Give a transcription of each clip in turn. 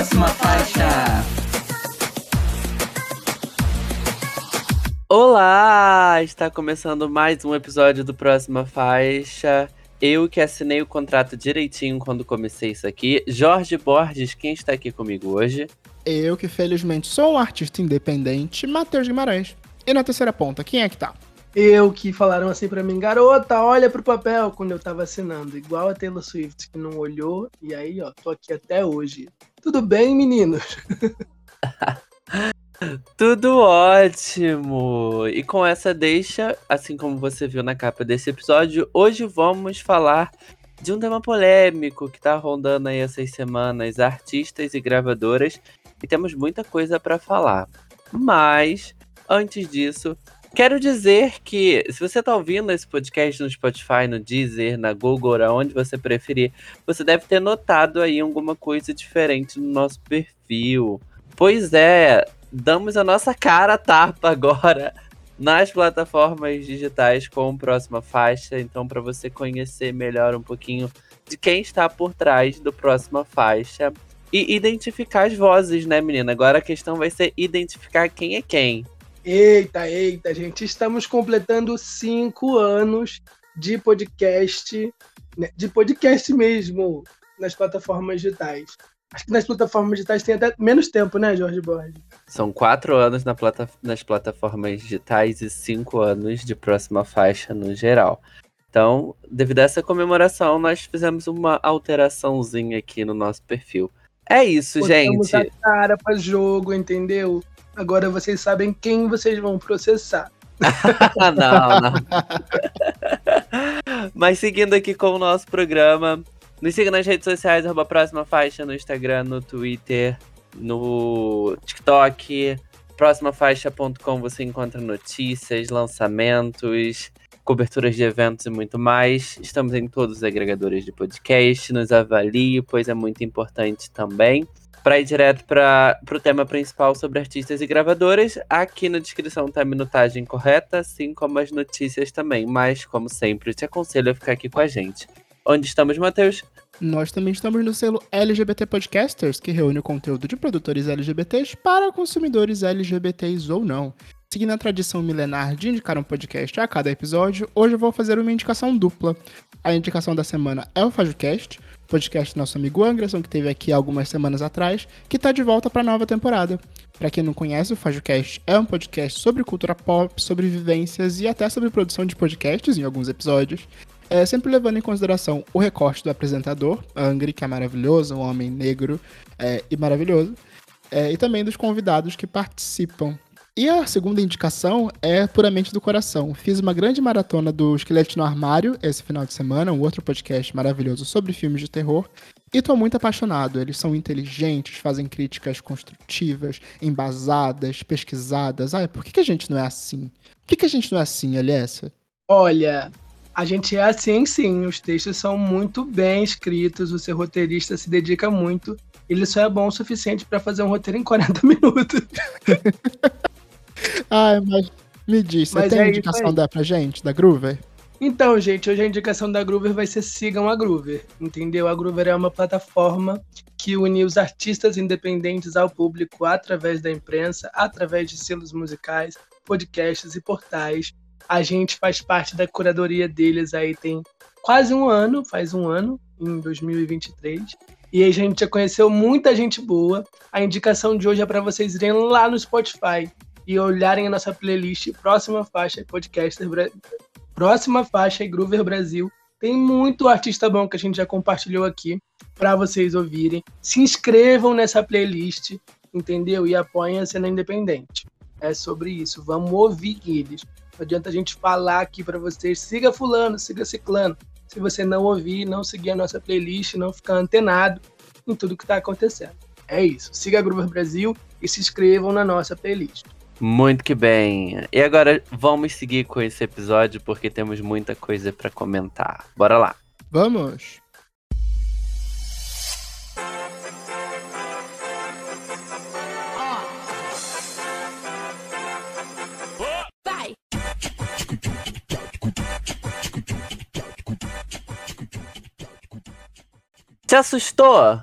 próxima faixa. Olá! Está começando mais um episódio do Próxima Faixa. Eu que assinei o contrato direitinho quando comecei isso aqui. Jorge Borges, quem está aqui comigo hoje? Eu que felizmente sou um artista independente, Matheus Guimarães. E na terceira ponta, quem é que tá? Eu que falaram assim pra mim, garota, olha pro papel quando eu tava assinando, igual a Taylor Swift que não olhou, e aí, ó, tô aqui até hoje. Tudo bem, meninos? Tudo ótimo! E com essa deixa, assim como você viu na capa desse episódio, hoje vamos falar de um tema polêmico que tá rondando aí essas semanas, artistas e gravadoras, e temos muita coisa para falar. Mas, antes disso, Quero dizer que, se você está ouvindo esse podcast no Spotify, no Deezer, na Google, aonde você preferir, você deve ter notado aí alguma coisa diferente no nosso perfil. Pois é, damos a nossa cara a tapa agora nas plataformas digitais com próxima faixa. Então, para você conhecer melhor um pouquinho de quem está por trás do próxima faixa e identificar as vozes, né, menina? Agora a questão vai ser identificar quem é quem. Eita, eita, gente, estamos completando cinco anos de podcast, né, de podcast mesmo, nas plataformas digitais. Acho que nas plataformas digitais tem até menos tempo, né, Jorge Borges? São quatro anos na plata nas plataformas digitais e cinco anos de próxima faixa no geral. Então, devido a essa comemoração, nós fizemos uma alteraçãozinha aqui no nosso perfil. É isso, Botamos gente. a cara para jogo, entendeu? Agora vocês sabem quem vocês vão processar. não, não. Mas seguindo aqui com o nosso programa, nos siga nas redes sociais, arroba próxima faixa, no Instagram, no Twitter, no TikTok, próximafaixa.com você encontra notícias, lançamentos, coberturas de eventos e muito mais. Estamos em todos os agregadores de podcast, nos avalie, pois é muito importante também. Para ir direto para o tema principal sobre artistas e gravadoras, aqui na descrição tá a minutagem correta, assim como as notícias também. Mas, como sempre, te aconselho a ficar aqui com a gente. Onde estamos, Matheus? Nós também estamos no selo LGBT Podcasters, que reúne o conteúdo de produtores LGBTs para consumidores LGBTs ou não. Seguindo a tradição milenar de indicar um podcast a cada episódio, hoje eu vou fazer uma indicação dupla. A indicação da semana é o FajoCast, podcast do nosso amigo Anderson, que teve aqui algumas semanas atrás, que está de volta para a nova temporada. Para quem não conhece, o FajoCast é um podcast sobre cultura pop, sobre vivências e até sobre produção de podcasts em alguns episódios. É, sempre levando em consideração o recorte do apresentador, Angry, que é maravilhoso, um homem negro é, e maravilhoso, é, e também dos convidados que participam. E a segunda indicação é puramente do coração. Fiz uma grande maratona do Esqueleto no Armário esse final de semana, um outro podcast maravilhoso sobre filmes de terror. E tô muito apaixonado. Eles são inteligentes, fazem críticas construtivas, embasadas, pesquisadas. Ai, por que, que a gente não é assim? Por que, que a gente não é assim, Aliessa? Olha, a gente é assim sim. Os textos são muito bem escritos, o seu roteirista se dedica muito. Ele só é bom o suficiente para fazer um roteiro em 40 minutos. Ai, mas me diz, você Mas tem é indicação da pra gente, da Groover? Então, gente, hoje a indicação da Groover vai ser sigam a Groover, entendeu? A Groover é uma plataforma que une os artistas independentes ao público através da imprensa, através de selos musicais, podcasts e portais. A gente faz parte da curadoria deles aí tem quase um ano, faz um ano, em 2023. E a gente já conheceu muita gente boa. A indicação de hoje é para vocês irem lá no Spotify e olharem a nossa playlist Próxima Faixa Podcaster Bra- Próxima Faixa e Groover Brasil. Tem muito artista bom que a gente já compartilhou aqui para vocês ouvirem. Se inscrevam nessa playlist, entendeu? E apoiem a cena independente. É sobre isso. Vamos ouvir eles. Não adianta a gente falar aqui para vocês, siga fulano, siga ciclano. Se você não ouvir, não seguir a nossa playlist, não ficar antenado em tudo que está acontecendo. É isso. Siga a Groover Brasil e se inscrevam na nossa playlist. Muito que bem. E agora vamos seguir com esse episódio porque temos muita coisa para comentar. Bora lá. Vamos! Se assustou?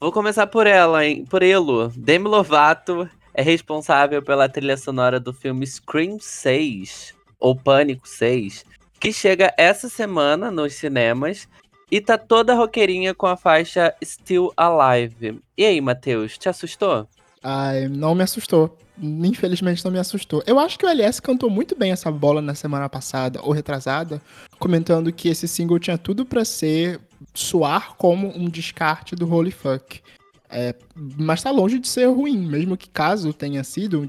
Vou começar por ela, hein? Por ele. Demi Lovato é responsável pela trilha sonora do filme Scream 6, ou Pânico 6, que chega essa semana nos cinemas e tá toda roqueirinha com a faixa Still Alive. E aí, Matheus, te assustou? Ai, não me assustou. Infelizmente não me assustou. Eu acho que o LS cantou muito bem essa bola na semana passada, ou retrasada, comentando que esse single tinha tudo para ser soar como um descarte do Holy Fuck. É, mas tá longe de ser ruim, mesmo que caso tenha sido um,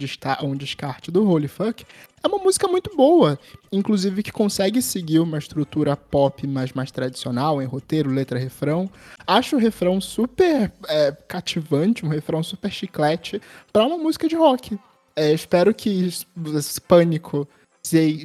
um descarte do Holy Fuck, é uma música muito boa, inclusive que consegue seguir uma estrutura pop mais, tradicional, em roteiro, letra, refrão. Acho o refrão super é, cativante, um refrão super chiclete para uma música de rock. É, espero que Pânico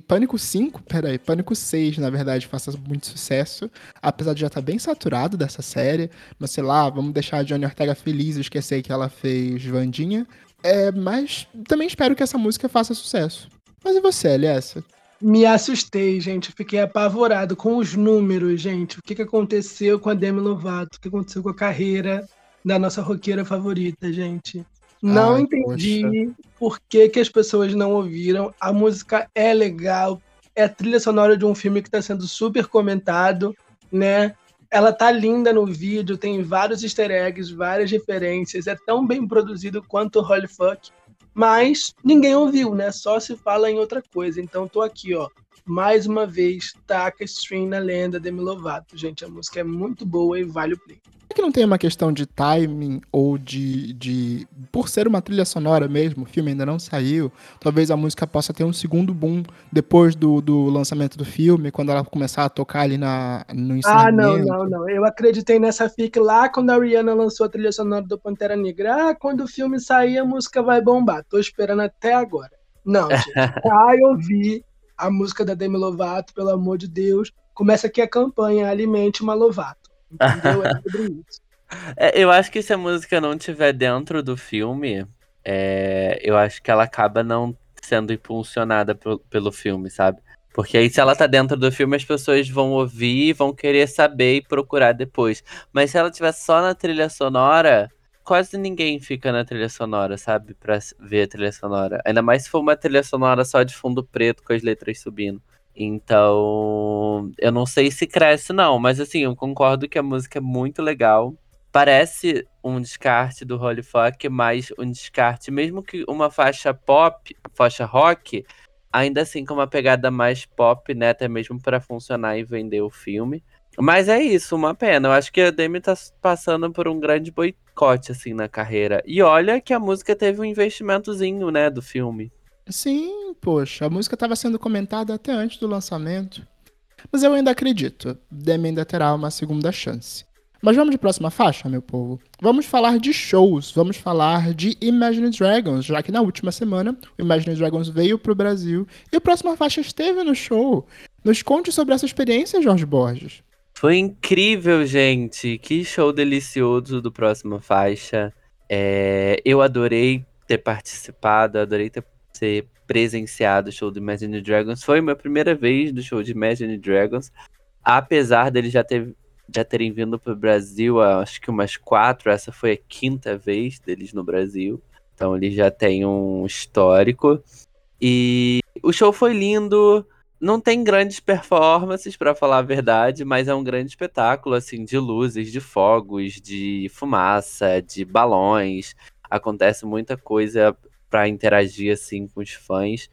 Pânico 5, peraí, Pânico 6, na verdade, faça muito sucesso. Apesar de já estar tá bem saturado dessa série. Mas sei lá, vamos deixar a Johnny Ortega feliz e esquecer que ela fez Vandinha. É, mas também espero que essa música faça sucesso. Mas e você, Aliessa? Me assustei, gente. Fiquei apavorado com os números, gente. O que, que aconteceu com a Demi Lovato? O que aconteceu com a carreira da nossa roqueira favorita, gente? Não Ai, entendi poxa. por que, que as pessoas não ouviram. A música é legal. É a trilha sonora de um filme que está sendo super comentado, né? Ela tá linda no vídeo, tem vários easter eggs, várias referências. É tão bem produzido quanto o Holy Fuck mas ninguém ouviu, né? Só se fala em outra coisa. Então tô aqui, ó. Mais uma vez, taca stream na lenda Demi Lovato. Gente, a música é muito boa e vale o play. É que não tem uma questão de timing ou de, de. Por ser uma trilha sonora mesmo, o filme ainda não saiu, talvez a música possa ter um segundo boom depois do, do lançamento do filme, quando ela começar a tocar ali na, no ensinamento. Ah, não, não, não. Eu acreditei nessa fic lá quando a Rihanna lançou a trilha sonora do Pantera Negra. Ah, quando o filme sair, a música vai bombar. Tô esperando até agora. Não, gente. Vai ouvir a música da Demi Lovato, pelo amor de Deus. Começa aqui a campanha Alimente uma Lovato. Entendeu? É sobre isso. É, eu acho que se a música não tiver dentro do filme, é, eu acho que ela acaba não sendo impulsionada pelo, pelo filme, sabe? Porque aí, se ela tá dentro do filme, as pessoas vão ouvir, vão querer saber e procurar depois. Mas se ela tiver só na trilha sonora, quase ninguém fica na trilha sonora, sabe? Pra ver a trilha sonora. Ainda mais se for uma trilha sonora só de fundo preto com as letras subindo. Então, eu não sei se cresce, não, mas assim, eu concordo que a música é muito legal. Parece um descarte do Holy Fuck, mas um descarte, mesmo que uma faixa pop, faixa rock, ainda assim com uma pegada mais pop, né? Até mesmo para funcionar e vender o filme. Mas é isso, uma pena. Eu acho que a Demi tá passando por um grande boicote, assim, na carreira. E olha que a música teve um investimentozinho, né, do filme. Sim, poxa, a música estava sendo comentada até antes do lançamento. Mas eu ainda acredito, Demi ainda terá uma segunda chance. Mas vamos de próxima faixa, meu povo? Vamos falar de shows, vamos falar de Imagine Dragons, já que na última semana o Imagine Dragons veio pro Brasil e a próxima faixa esteve no show. Nos conte sobre essa experiência, Jorge Borges. Foi incrível, gente. Que show delicioso do próxima faixa. É, eu adorei ter participado, adorei ter ser presenciado o show do Imagine Dragons. Foi minha primeira vez do show de Imagine Dragons, apesar deles já, ter, já terem vindo para o Brasil, acho que umas quatro, essa foi a quinta vez deles no Brasil. Então eles já têm um histórico. E o show foi lindo. Não tem grandes performances, para falar a verdade, mas é um grande espetáculo, assim, de luzes, de fogos, de fumaça, de balões. Acontece muita coisa para interagir assim com os fãs.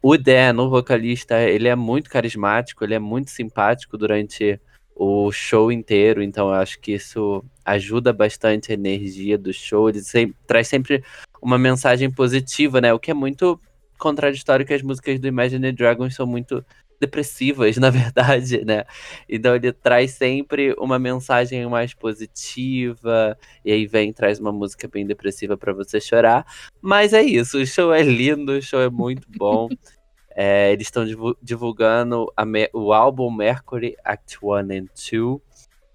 O Dan, o vocalista, ele é muito carismático, ele é muito simpático durante o show inteiro, então eu acho que isso ajuda bastante a energia do show. Ele sempre, traz sempre uma mensagem positiva, né? O que é muito contraditório que as músicas do Imagine Dragons são muito depressivas, na verdade, né? Então ele traz sempre uma mensagem mais positiva, e aí vem traz uma música bem depressiva para você chorar. Mas é isso, o show é lindo, o show é muito bom. é, eles estão divulgando o álbum Mercury Act 1 and 2.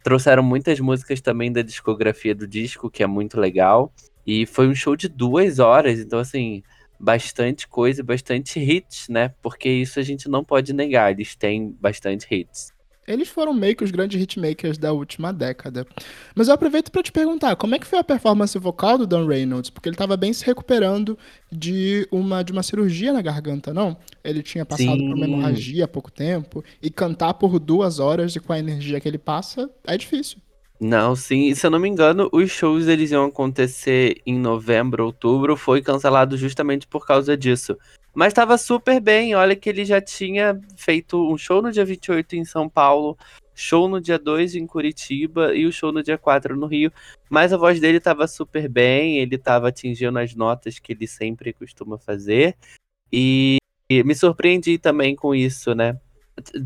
Trouxeram muitas músicas também da discografia do disco, que é muito legal. E foi um show de duas horas, então assim, bastante coisa, bastante hits, né? Porque isso a gente não pode negar, eles têm bastante hits. Eles foram meio que os grandes hitmakers da última década. Mas eu aproveito para te perguntar, como é que foi a performance vocal do Dan Reynolds? Porque ele estava bem se recuperando de uma, de uma cirurgia na garganta, não? Ele tinha passado Sim. por uma hemorragia há pouco tempo. E cantar por duas horas e com a energia que ele passa é difícil. Não, sim, se eu não me engano, os shows eles iam acontecer em novembro, outubro, foi cancelado justamente por causa disso. Mas tava super bem, olha que ele já tinha feito um show no dia 28 em São Paulo, show no dia 2 em Curitiba e o show no dia 4 no Rio. Mas a voz dele tava super bem, ele tava atingindo as notas que ele sempre costuma fazer. E me surpreendi também com isso, né?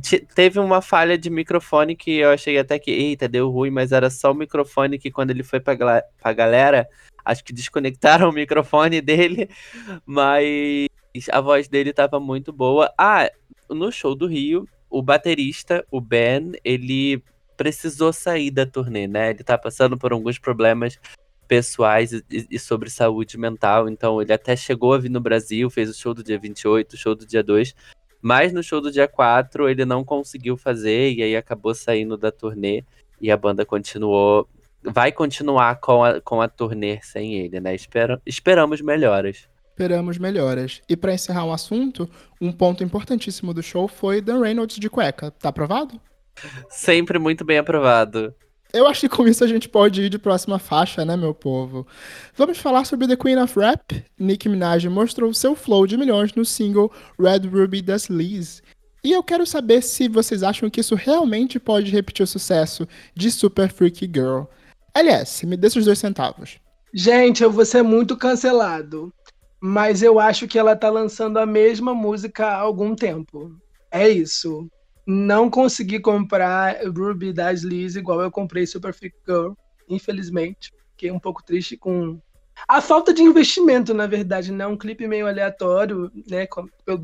Te- Teve uma falha de microfone que eu achei até que, eita, deu ruim, mas era só o microfone que quando ele foi pra, pra galera, acho que desconectaram o microfone dele, mas a voz dele tava muito boa. Ah, no show do Rio, o baterista, o Ben, ele precisou sair da turnê, né? Ele tá passando por alguns problemas pessoais e, e sobre saúde mental, então ele até chegou a vir no Brasil, fez o show do dia 28, o show do dia 2, mas no show do dia 4 ele não conseguiu fazer e aí acabou saindo da turnê e a banda continuou. Vai continuar com a, com a turnê sem ele, né? Espera, esperamos melhoras. Esperamos melhoras. E para encerrar um assunto, um ponto importantíssimo do show foi Dan Reynolds de cueca. Tá aprovado? Sempre muito bem aprovado. Eu acho que com isso a gente pode ir de próxima faixa, né, meu povo? Vamos falar sobre The Queen of Rap. Nicki Minaj mostrou seu flow de milhões no single Red Ruby das Liz. E eu quero saber se vocês acham que isso realmente pode repetir o sucesso de Super Freaky Girl. LS, me dê seus dois centavos. Gente, eu vou ser muito cancelado. Mas eu acho que ela tá lançando a mesma música há algum tempo. É isso. Não consegui comprar Ruby das Liz igual eu comprei Super Freak Girl, infelizmente. Fiquei um pouco triste com a falta de investimento, na verdade, né? Um clipe meio aleatório, né?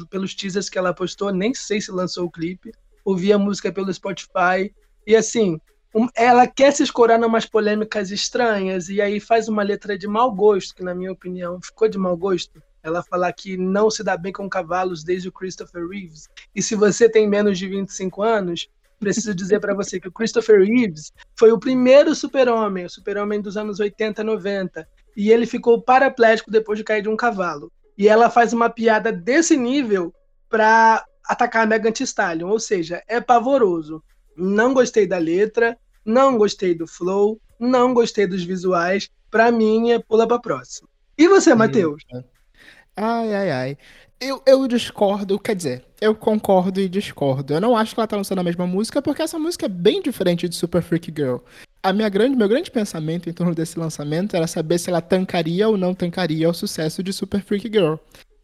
Pelos teasers que ela postou, nem sei se lançou o clipe. Ouvi a música pelo Spotify. E assim, ela quer se escorar em umas polêmicas estranhas e aí faz uma letra de mau gosto, que na minha opinião ficou de mau gosto. Ela falar que não se dá bem com cavalos desde o Christopher Reeves. E se você tem menos de 25 anos, preciso dizer para você que o Christopher Reeves foi o primeiro super-homem, o super-homem dos anos 80, 90. E ele ficou paraplégico depois de cair de um cavalo. E ela faz uma piada desse nível para atacar a Megan Thee Stallion, ou seja, é pavoroso. Não gostei da letra, não gostei do flow, não gostei dos visuais. Pra mim, é pula pra próxima. E você, Matheus? Ai, ai, ai. Eu, eu discordo, quer dizer, eu concordo e discordo. Eu não acho que ela tá lançando a mesma música, porque essa música é bem diferente de Super Freak Girl. A minha grande, meu grande pensamento em torno desse lançamento era saber se ela tancaria ou não tancaria o sucesso de Super Freak Girl.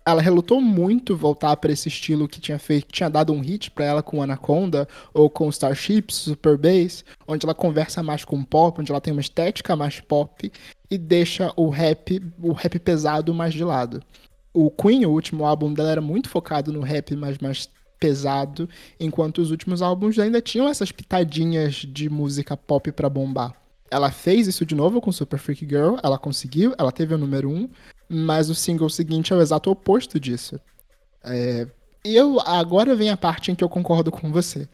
Ela relutou muito voltar para esse estilo que tinha feito, que tinha dado um hit pra ela com Anaconda ou com Starships, Super Bass, onde ela conversa mais com pop, onde ela tem uma estética mais pop e deixa o rap, o rap pesado mais de lado o Queen, o último álbum dela, era muito focado no rap mais, mais pesado, enquanto os últimos álbuns ainda tinham essas pitadinhas de música pop pra bombar. Ela fez isso de novo com Super Freak Girl, ela conseguiu, ela teve o número um, mas o single seguinte é o exato oposto disso. É, eu, agora vem a parte em que eu concordo com você.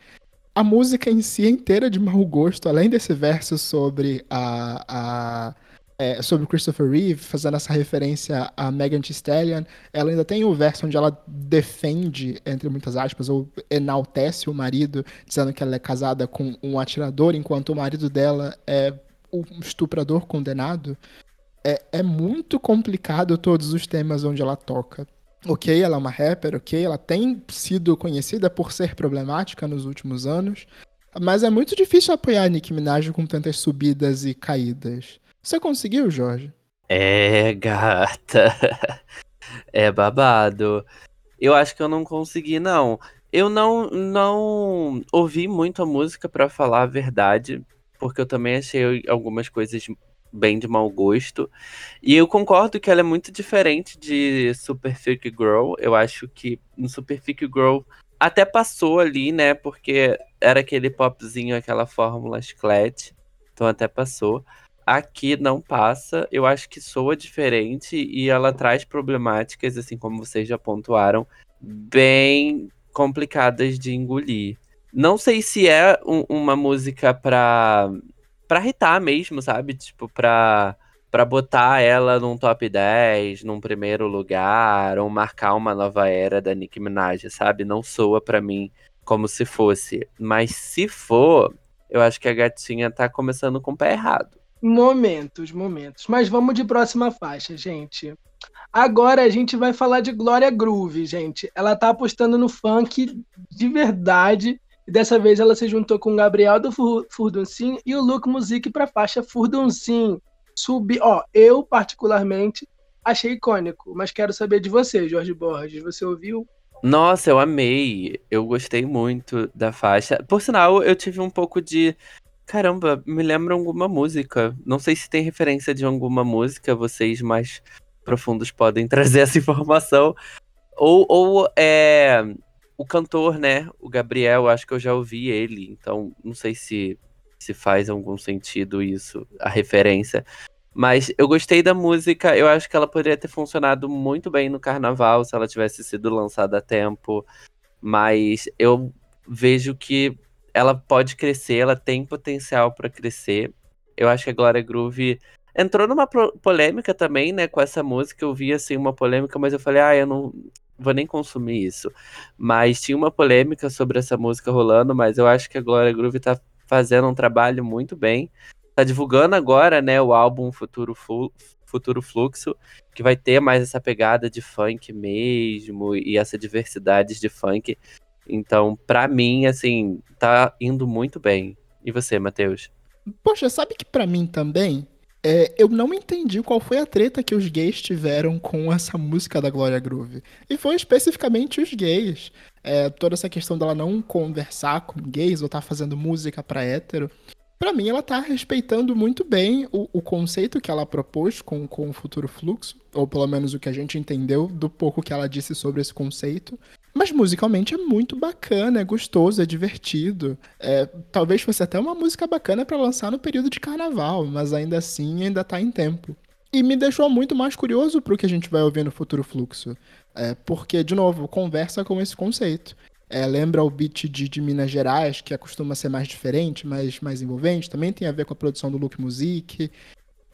A música em si é inteira de mau gosto, além desse verso sobre a, a é, sobre o Christopher Reeve, fazendo essa referência a Megan Thee Stallion, ela ainda tem o verso onde ela defende, entre muitas aspas, ou enaltece o marido, dizendo que ela é casada com um atirador, enquanto o marido dela é um estuprador condenado. É, é muito complicado todos os temas onde ela toca. Ok, ela é uma rapper, ok, ela tem sido conhecida por ser problemática nos últimos anos, mas é muito difícil apoiar a Nicki Minaj com tantas subidas e caídas. Você conseguiu, Jorge? É, gata. É babado. Eu acho que eu não consegui, não. Eu não, não ouvi muito a música, pra falar a verdade, porque eu também achei algumas coisas bem de mau gosto. E eu concordo que ela é muito diferente de Super Freak Girl. Eu acho que no Super Freak Girl até passou ali, né? Porque era aquele popzinho, aquela fórmula chiclete. Então até passou. Aqui não passa, eu acho que soa diferente e ela traz problemáticas, assim como vocês já pontuaram, bem complicadas de engolir. Não sei se é um- uma música pra, pra hitar mesmo, sabe? Tipo, pra, pra botar ela num top 10, num primeiro lugar, ou marcar uma nova era da Nicki Minaj, sabe? Não soa pra mim como se fosse. Mas se for, eu acho que a gatinha tá começando com o pé errado. Momentos, momentos. Mas vamos de próxima faixa, gente. Agora a gente vai falar de Glória Groove, gente. Ela tá apostando no funk de verdade. E dessa vez ela se juntou com o Gabriel do Fur- Furdunçim e o Luke Music pra faixa Furdunçim. Subi, ó, eu particularmente achei icônico, mas quero saber de você, Jorge Borges. Você ouviu? Nossa, eu amei. Eu gostei muito da faixa. Por sinal, eu tive um pouco de. Caramba, me lembra alguma música. Não sei se tem referência de alguma música, vocês mais profundos podem trazer essa informação. Ou, ou é. O cantor, né? O Gabriel, acho que eu já ouvi ele, então não sei se, se faz algum sentido isso, a referência. Mas eu gostei da música, eu acho que ela poderia ter funcionado muito bem no carnaval se ela tivesse sido lançada a tempo. Mas eu vejo que ela pode crescer, ela tem potencial para crescer. Eu acho que a Glória Groove entrou numa polêmica também, né, com essa música. Eu vi assim uma polêmica, mas eu falei: "Ah, eu não vou nem consumir isso". Mas tinha uma polêmica sobre essa música rolando, mas eu acho que a Glória Groove tá fazendo um trabalho muito bem. Tá divulgando agora, né, o álbum Futuro Fu- Futuro Fluxo, que vai ter mais essa pegada de funk mesmo e essa diversidade de funk. Então, pra mim, assim, tá indo muito bem. E você, Matheus? Poxa, sabe que pra mim também, é, eu não entendi qual foi a treta que os gays tiveram com essa música da Glória Groove. E foi especificamente os gays. É, toda essa questão dela não conversar com gays ou tá fazendo música pra hétero. Pra mim, ela tá respeitando muito bem o, o conceito que ela propôs com, com o futuro fluxo, ou pelo menos o que a gente entendeu do pouco que ela disse sobre esse conceito. Mas musicalmente é muito bacana, é gostoso, é divertido. É, talvez fosse até uma música bacana pra lançar no período de carnaval, mas ainda assim ainda tá em tempo. E me deixou muito mais curioso pro que a gente vai ouvir no futuro fluxo. É, porque, de novo, conversa com esse conceito. É, lembra o beat de, de Minas Gerais, que costuma ser mais diferente, mais, mais envolvente. Também tem a ver com a produção do Look Music.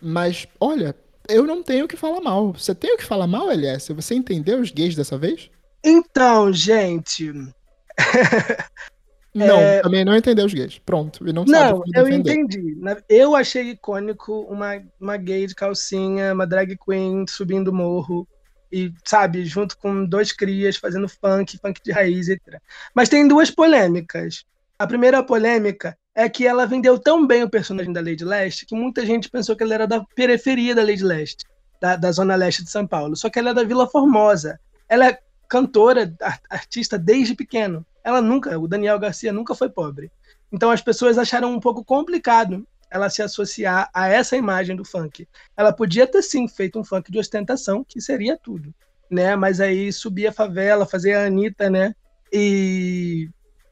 Mas, olha, eu não tenho o que falar mal. Você tem o que falar mal, LS? Você entendeu os gays dessa vez? Então, gente, Não, É- também não entendeu os gays. Pronto. E não, sabe Não, eu entendi. Na- Eu achei icônico uma, uma gay de calcinha, uma drag queen subindo o morro. E, sabe, junto com dois crias fazendo funk, funk de raiz, etc. Mas tem duas polêmicas. A primeira polêmica é que ela vendeu tão bem o personagem da Lady Leste que muita gente pensou que ela era da periferia da Lady Leste, da, da zona leste de São Paulo. Só que ela é da Vila Formosa. Ela é cantora, ar- artista desde pequeno. Ela nunca, o Daniel Garcia nunca foi pobre. Então as pessoas acharam um pouco complicado ela se associar a essa imagem do funk. Ela podia ter sim feito um funk de ostentação, que seria tudo, né? Mas aí subir a favela, fazer a Anitta, né? E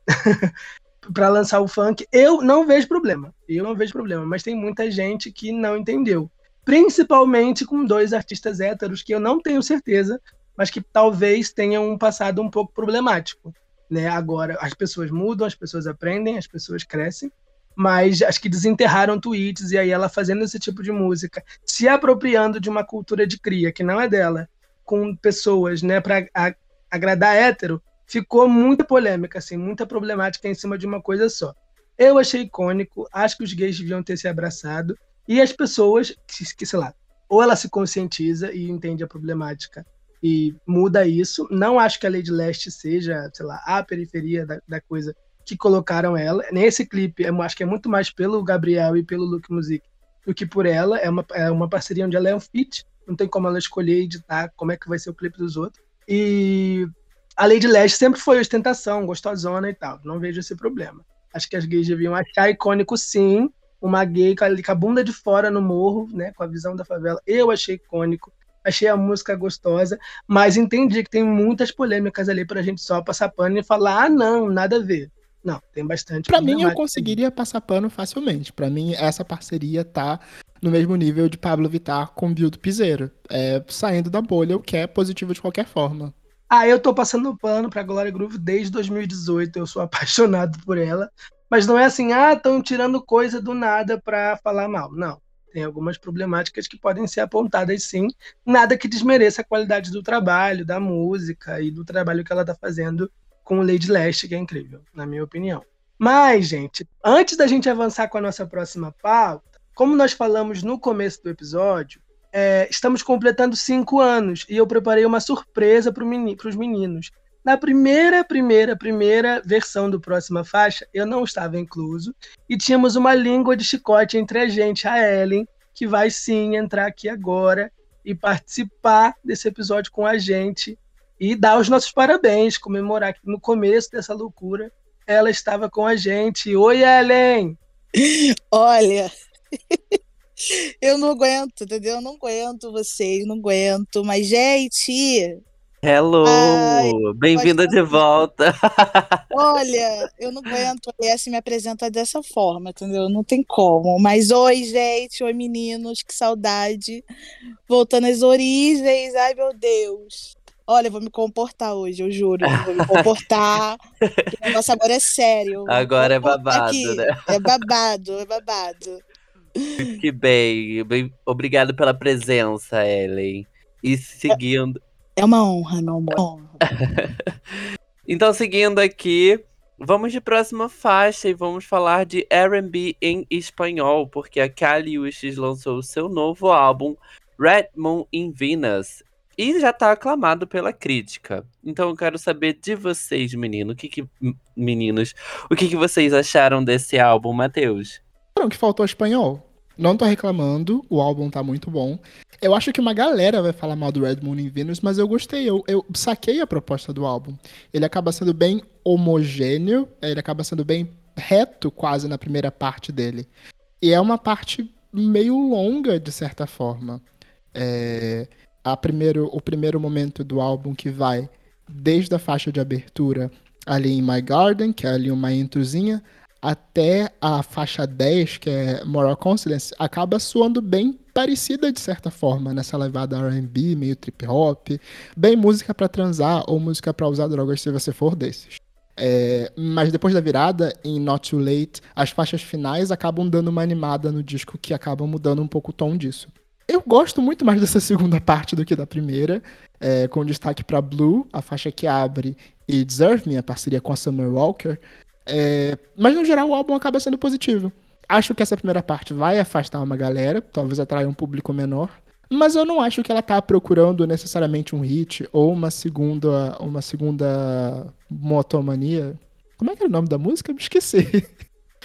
para lançar o funk, eu não vejo problema. Eu não vejo problema, mas tem muita gente que não entendeu. Principalmente com dois artistas héteros que eu não tenho certeza, mas que talvez tenham um passado um pouco problemático. Né? Agora, as pessoas mudam, as pessoas aprendem, as pessoas crescem, mas acho que desenterraram tweets e aí ela fazendo esse tipo de música, se apropriando de uma cultura de cria que não é dela, com pessoas, né, para agradar hétero, ficou muita polêmica, assim, muita problemática em cima de uma coisa só. Eu achei icônico, acho que os gays deviam ter se abraçado e as pessoas que, que sei lá, ou ela se conscientiza e entende a problemática e muda isso. Não acho que a Lady Leste seja, sei lá, a periferia da, da coisa que colocaram ela. Nesse clipe, eu acho que é muito mais pelo Gabriel e pelo Look Music do que por ela. É uma, é uma parceria onde ela é um feat, não tem como ela escolher editar como é que vai ser o clipe dos outros. E a Lady Leste sempre foi ostentação, gostosona e tal. Não vejo esse problema. Acho que as gays deviam achar icônico, sim, uma gay com a bunda de fora no morro, né, com a visão da favela. Eu achei icônico achei a música gostosa, mas entendi que tem muitas polêmicas ali pra gente só passar pano e falar, ah, não, nada a ver. Não, tem bastante. Pra mim, eu conseguiria passar pano facilmente. Pra mim, essa parceria tá no mesmo nível de Pablo Vittar com Bill do Piseiro. É, saindo da bolha, o que é positivo de qualquer forma. Ah, eu tô passando pano pra Glória Groove desde 2018, eu sou apaixonado por ela. Mas não é assim, ah, estão tirando coisa do nada pra falar mal. Não. Tem algumas problemáticas que podem ser apontadas sim. Nada que desmereça a qualidade do trabalho, da música e do trabalho que ela tá fazendo com o Lady Leste, que é incrível, na minha opinião. Mas, gente, antes da gente avançar com a nossa próxima pauta, como nós falamos no começo do episódio, é, estamos completando cinco anos e eu preparei uma surpresa para meni os meninos. Na primeira, primeira, primeira versão do Próxima Faixa, eu não estava incluso e tínhamos uma língua de chicote entre a gente, a Ellen, que vai sim entrar aqui agora e participar desse episódio com a gente e dar os nossos parabéns, comemorar que no começo dessa loucura ela estava com a gente. Oi, Ellen! Olha, eu não aguento, entendeu? Eu não aguento vocês, não aguento. Mas, gente. Hello! Bem-vinda de volta! Olha, eu não aguento a se me apresenta dessa forma, entendeu? Não tem como. Mas oi, gente, oi, meninos, que saudade. Voltando às origens, ai meu Deus. Olha, eu vou me comportar hoje, eu juro. Eu vou me comportar. o negócio agora é sério. Agora é babado, aqui. né? É babado, é babado. Que bem. bem. Obrigado pela presença, Ellen. E seguindo. É uma honra, meu amor. então, seguindo aqui, vamos de próxima faixa e vamos falar de RB em espanhol, porque a Kali Uchis lançou o seu novo álbum, Red Moon in Venus. E já tá aclamado pela crítica. Então eu quero saber de vocês, menino, o que, que meninos, o que, que vocês acharam desse álbum, Matheus? Não, que faltou espanhol. Não tô reclamando, o álbum tá muito bom. Eu acho que uma galera vai falar mal do Red Moon in Venus, mas eu gostei, eu, eu saquei a proposta do álbum. Ele acaba sendo bem homogêneo, ele acaba sendo bem reto quase na primeira parte dele. E é uma parte meio longa, de certa forma. É, a primeiro, o primeiro momento do álbum que vai desde a faixa de abertura ali em My Garden, que é ali uma introzinha, até a faixa 10, que é Moral Confidence, acaba soando bem parecida de certa forma nessa levada R&B, meio trip hop, bem música para transar ou música para usar drogas se você for desses. É, mas depois da virada, em Not Too Late, as faixas finais acabam dando uma animada no disco que acaba mudando um pouco o tom disso. Eu gosto muito mais dessa segunda parte do que da primeira, é, com destaque para Blue, a faixa que abre, e Deserve Me, a parceria com a Summer Walker, é, mas no geral o álbum acaba sendo positivo. Acho que essa primeira parte vai afastar uma galera, talvez atraia um público menor. Mas eu não acho que ela tá procurando necessariamente um hit ou uma segunda. uma segunda motomania. Como é que é o nome da música? Me esqueci.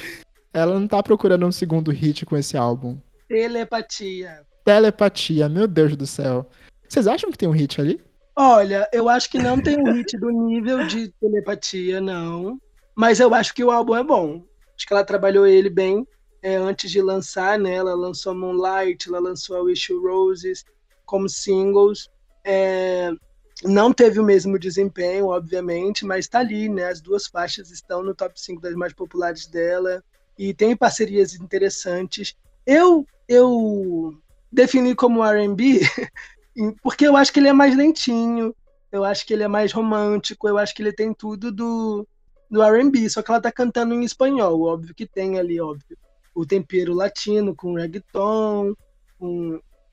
ela não tá procurando um segundo hit com esse álbum. Telepatia. Telepatia, meu Deus do céu. Vocês acham que tem um hit ali? Olha, eu acho que não tem um hit do nível de telepatia, não. Mas eu acho que o álbum é bom. Acho que ela trabalhou ele bem é, antes de lançar, né? Ela lançou Moonlight, ela lançou Wish You Roses como singles. É, não teve o mesmo desempenho, obviamente, mas está ali, né? As duas faixas estão no top 5 das mais populares dela e tem parcerias interessantes. Eu eu defini como R&B porque eu acho que ele é mais lentinho, eu acho que ele é mais romântico, eu acho que ele tem tudo do no R&B, só que ela tá cantando em espanhol, óbvio que tem ali, óbvio, o tempero latino com reggaeton.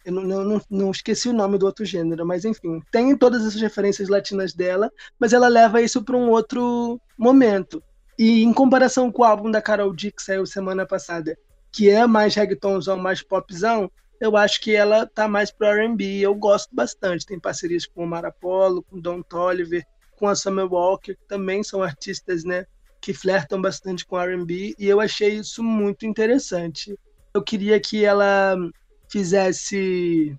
Eu não, não, não, esqueci o nome do outro gênero, mas enfim, tem todas essas referências latinas dela, mas ela leva isso para um outro momento. E em comparação com o álbum da Carol D que saiu semana passada, que é mais reggaetonzão, mais popzão, eu acho que ela tá mais pro R&B. Eu gosto bastante. Tem parcerias com o Marapolo, com Don Toliver, com a Summer Walker, que também são artistas, né, que flertam bastante com R&B, e eu achei isso muito interessante. Eu queria que ela fizesse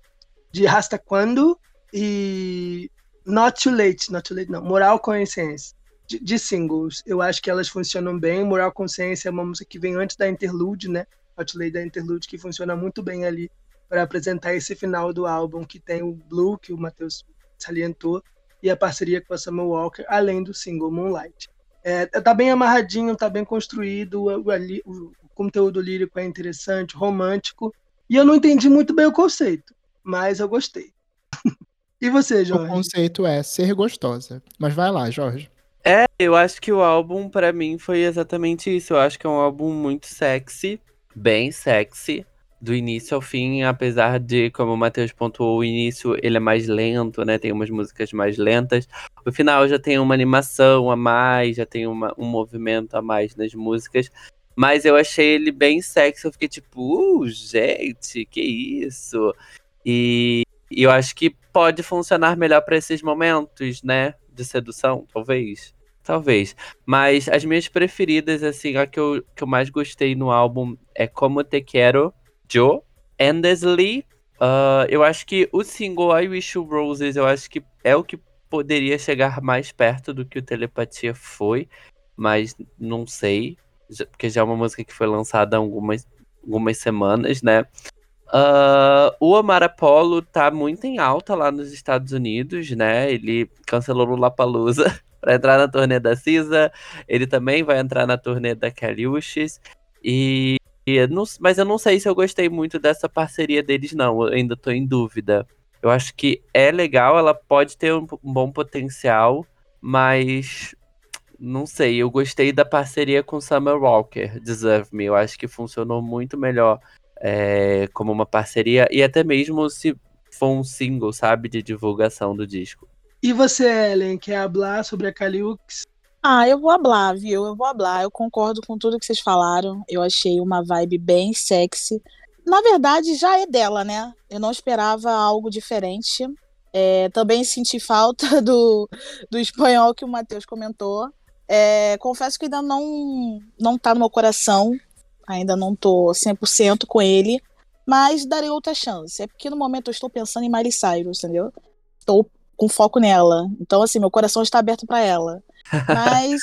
de Rasta Quando e Not Too Late, Not Too Late não, Moral Consciência, de, de, singles. Eu acho que elas funcionam bem. Moral Consciência é uma música que vem antes da Interlude, né? Not Late da Interlude, que funciona muito bem ali para apresentar esse final do álbum, que tem o Blue, que o Matheus salientou, e a parceria com a Samuel Walker, além do single Moonlight. É, tá bem amarradinho, tá bem construído, o, o, o, conteúdo lírico é interessante, romântico, e eu não entendi muito bem o conceito, mas eu gostei. E você, O Jorge? conceito é ser gostosa. Mas vai lá, Jorge. É, eu acho que o álbum, pra mim, foi exatamente isso. Eu acho que é um álbum muito sexy, bem sexy, do início ao fim, apesar de, como o Matheus pontuou, o início ele é mais lento, né? Tem umas músicas mais lentas. O final já tem uma animação a mais, já tem uma- um movimento a mais nas músicas. Mas eu achei ele bem sexy. Eu fiquei tipo, uh, gente, que isso? E, e eu acho que pode funcionar melhor pra esses momentos, né? De sedução, talvez. Talvez. Mas as minhas preferidas, assim, a que eu, que eu mais gostei no álbum é Como Te Quero, Joe, Endlessly. Ah, eu acho que o single I Wish You Roses, eu acho que é o que poderia chegar mais perto do que o Telepatia foi, mas não sei, porque já é uma música que foi lançada há algumas, algumas semanas, né? Ah, o Omar Apollo tá muito em alta lá nos Estados Unidos, né? Ele cancelou o Lollapalooza pra entrar na turnê da Cisa. Ele também vai entrar na turnê da Kelly Uchis. E, não- mas eu não sei se eu gostei muito dessa parceria deles, não. Eu ainda tô em dúvida. Eu acho que é legal, ela pode ter um, um bom potencial, mas não sei. Eu gostei da parceria com Summer Walker, Deserve Me. Eu acho que funcionou muito melhor é, como uma parceria e até mesmo se for um single, sabe, de divulgação do disco. E você, Ellen, quer falar sobre a Caliux? Ah, eu vou hablar, viu? Eu vou hablar. Eu concordo com tudo que vocês falaram. Eu achei uma vibe bem sexy. Na verdade, já é dela, né? Eu não esperava algo diferente. É, também senti falta do, do espanhol que o Matheus comentou. É, confesso que ainda não, não tá no meu coração. Ainda não tô 100% com ele. Mas darei outra chance. É porque no momento eu estou pensando em Miley Cyrus, entendeu? Estou com foco nela. Então, assim, meu coração está aberto para ela. Mas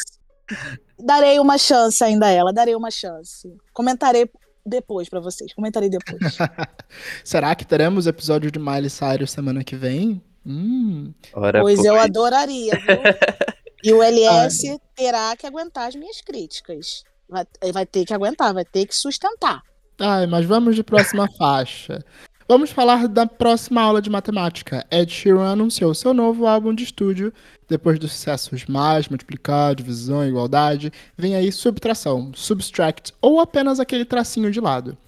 darei uma chance ainda a ela, darei uma chance. Comentarei depois pra vocês, comentarei depois. Será que teremos episódio de Miley Cyrus semana que vem? Hum. Ora, pois eu pois. adoraria, viu? E o LS terá que aguentar as minhas críticas. Vai, vai ter que aguentar, vai ter que sustentar. Ai, mas vamos de próxima faixa. Vamos falar da próxima aula de matemática. Ed Sheeran anunciou seu novo álbum de estúdio. Depois dos sucessos mais, multiplicar, divisão, igualdade, vem aí subtração, subtract ou apenas aquele tracinho de lado.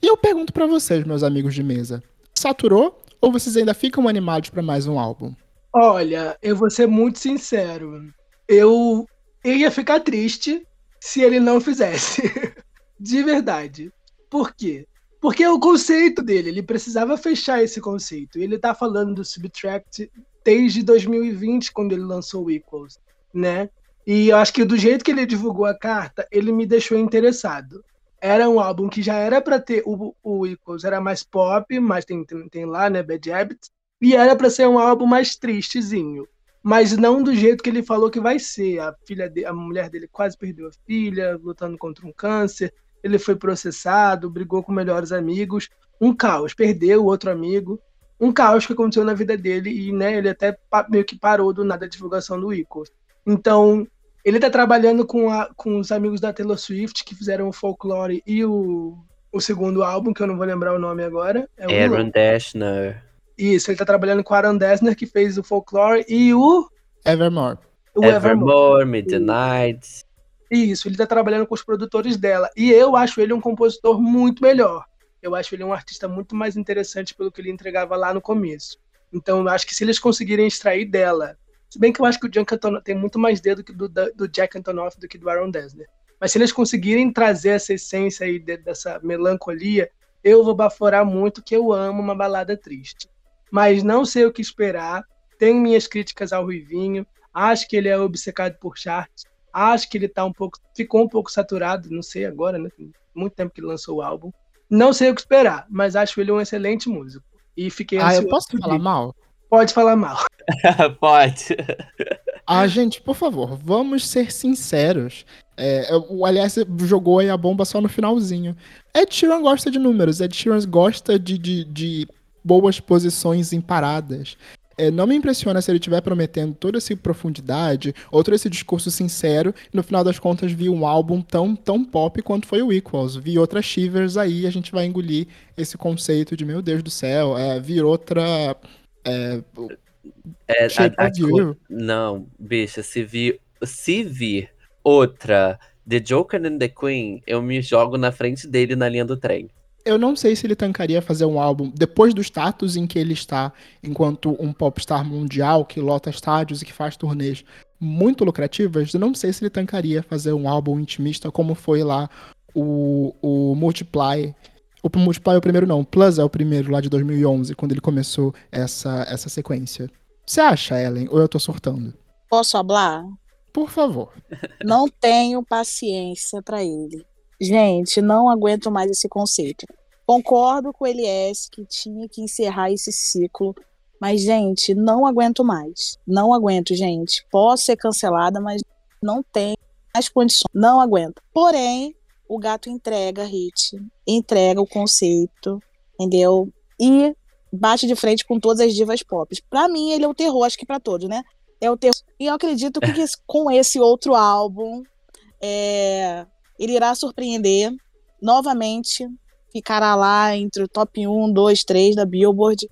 E eu pergunto pra vocês, meus amigos de mesa, saturou ou vocês ainda ficam animados pra mais um álbum? Olha, eu vou ser muito sincero. Eu ia ficar triste se ele não fizesse. De verdade. Por quê? Porque é o conceito dele, ele precisava fechar esse conceito. Ele tá falando do Subtract desde 2020, quando ele lançou o Equals, né? E eu acho que do jeito que ele divulgou a carta, ele me deixou interessado. Era um álbum que já era para ter o, o Equals, era mais pop, mas tem, tem, tem lá, né, Bad Habits, e era para ser um álbum mais tristezinho, mas não do jeito que ele falou que vai ser. A filha de, a mulher dele quase perdeu a filha, lutando contra um câncer. Ele foi processado, brigou com melhores amigos, um caos, perdeu o outro amigo, um caos que aconteceu na vida dele e, né, ele até meio que parou do nada a divulgação do Equals. Então, ele tá trabalhando com, a- com os amigos da Taylor Swift que fizeram o Folklore e o, o segundo álbum, que eu não vou lembrar o nome agora. É o Aaron Dashner. isso, ele tá trabalhando com o Aaron Dessner, que fez o Folklore, e o, Evermore. o Evermore. Evermore, Midnight. Isso, ele tá trabalhando com os produtores dela. E eu acho ele um compositor muito melhor. Eu acho ele um artista muito mais interessante pelo que ele entregava lá no começo. Então, eu acho que se eles conseguirem extrair dela. Se bem que eu acho que o Jack Antonoff tem muito mais dedo do, do Jack Antonoff do que do Aaron Dessner. Mas se eles conseguirem trazer essa essência aí de- dessa melancolia, eu vou baforar muito que eu amo uma balada triste. Mas não sei o que esperar. Tenho minhas críticas ao Ruivinho. Acho que ele é obcecado por charts. Acho que ele tá um pouco. Ficou um pouco saturado, não sei agora, né? Tem muito tempo que ele lançou o álbum. Não sei o que esperar, mas acho ele um excelente músico. E fiquei Ah, eu posso falar mal? Pode falar mal. Pode. Ah, gente, por favor, vamos ser sinceros. É, o aliás jogou aí a bomba só no finalzinho. Ed Sheeran gosta de números, Ed Sheeran gosta de, de, de boas posições em paradas. É, não me impressiona se ele estiver prometendo toda essa profundidade, ou todo esse discurso sincero, e no final das contas vi um álbum tão, tão pop quanto foi o Equals. Vi outras Shivers aí, a gente vai engolir esse conceito de, meu Deus do céu, é, vir outra. é, É, a- a-. Não, bicha, se vir, se vir outra The Joker and the Queen, eu me jogo na frente dele na linha do trem. Eu não sei se ele tancaria fazer um álbum depois do status em que ele está, enquanto um popstar mundial que lota estádios e que faz turnês muito lucrativas. Eu não sei se ele tancaria fazer um álbum intimista como foi lá o, o Multiply. O Multiply é o primeiro, não. O Plus é o primeiro lá de 2011, quando ele começou essa, essa sequência. Você acha, Ellen? Ou eu tô surtando? Posso falar? Por favor. Não tenho paciência para ele. Gente, não aguento mais esse conceito. Concordo com o Elias que tinha que encerrar esse ciclo, mas, gente, não aguento mais. Não aguento, gente. Posso ser cancelada, mas não tenho as condições. Não aguento. Porém, o gato entrega hit, entrega o conceito, entendeu? E bate de frente com todas as divas pop. Pra mim, ele é o terror, acho que pra todos, né? É o terror. E eu acredito que esse- com esse outro álbum, é, ele irá surpreender novamente, ficará lá entre o top 1, 2, 3 da Billboard.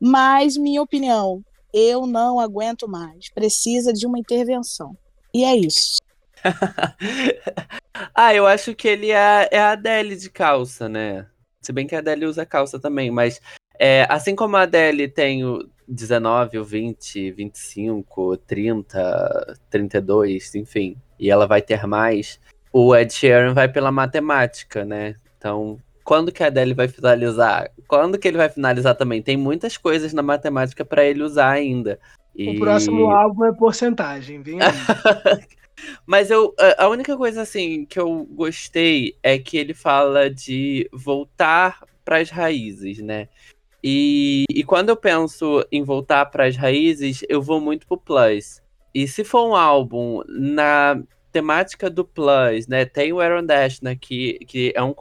Mas, minha opinião, eu não aguento mais. Precisa de uma intervenção. E é isso. ah, eu acho que ele é, é a Adele de calça, né? Se bem que a Adele usa calça também, mas é, assim como a Adele tem o 19, o 20, 25, 30, 32, enfim, e ela vai ter mais, o Ed Sheeran vai pela matemática, né? Então, quando que a Adele vai finalizar? Quando que ele vai finalizar também? Tem muitas coisas na matemática para ele usar ainda. O E- próximo álbum é porcentagem, vem. Mas eu, a- a única coisa assim que eu gostei é que ele fala de voltar para as raízes, né? E, e quando eu penso em voltar para as raízes, eu vou muito pro Plus. E se for um álbum na temática do Plus, né? Tem o Aaron Dashner, que, que é um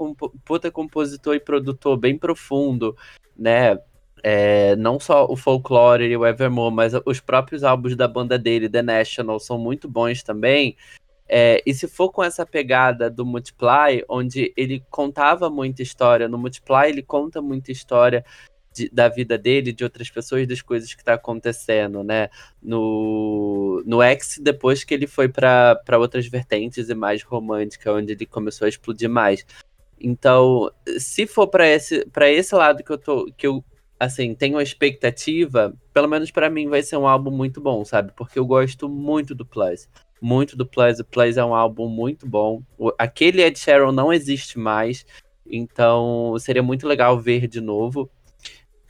puta compositor e produtor bem profundo, né? É, não só o Folklore e o Evermore, mas os próprios álbuns da banda dele, The National, são muito bons também. É, e se for com essa pegada do Multiply, onde ele contava muita história, no Multiply ele conta muita história de- da vida dele, de outras pessoas, das coisas que tá acontecendo, né? No, no X, depois que ele foi para outras vertentes e mais romântica, onde ele começou a explodir mais. Então, se for para esse, pra esse lado que eu tô. que eu assim, tenho a expectativa, pelo menos pra mim vai ser um álbum muito bom, sabe? Porque eu gosto muito do Plus. Muito do Plus. O Plus é um álbum muito bom. O- aquele Ed Sheeran não existe mais. Então seria muito legal ver de novo.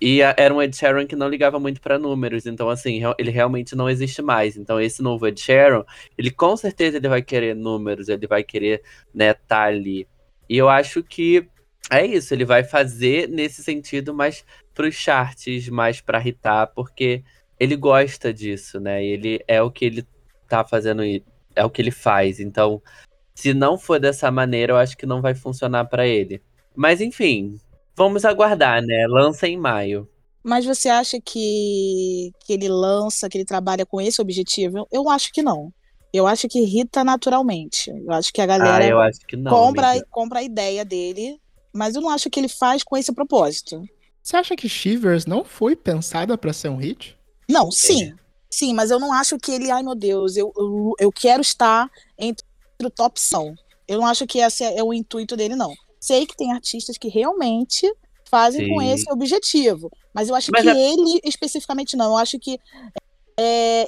E a- era um Ed Sheeran que não ligava muito pra números. Então, assim, ele realmente não existe mais. Então, esse novo Ed Sheeran, ele com certeza ele vai querer números, ele vai querer, né, tá ali. E eu acho que é isso, ele vai fazer nesse sentido, mas pros charts, mais pra irritar, porque ele gosta disso, né? Ele é o que ele tá fazendo, é o que ele faz. Então, se não for dessa maneira, eu acho que não vai funcionar pra ele. Mas enfim, vamos aguardar, né? Lança em maio. Mas você acha que, que ele lança, que ele trabalha com esse objetivo? Eu, acho que não. Eu acho que irrita naturalmente. Eu acho que a Ah, galera eu acho que não. compra, amiga. compra a ideia dele, mas eu não acho que ele faz com esse propósito. Você acha que Shivers não foi pensada pra ser um hit? Não, sim. Sim, mas eu não acho que ele, ai meu Deus, eu, eu, eu quero estar entre o top são. Eu não acho que esse é o intuito dele, não. Sei que tem artistas que realmente fazem com Sim. esse objetivo, mas eu acho Mas que é- ele especificamente não. Eu acho que é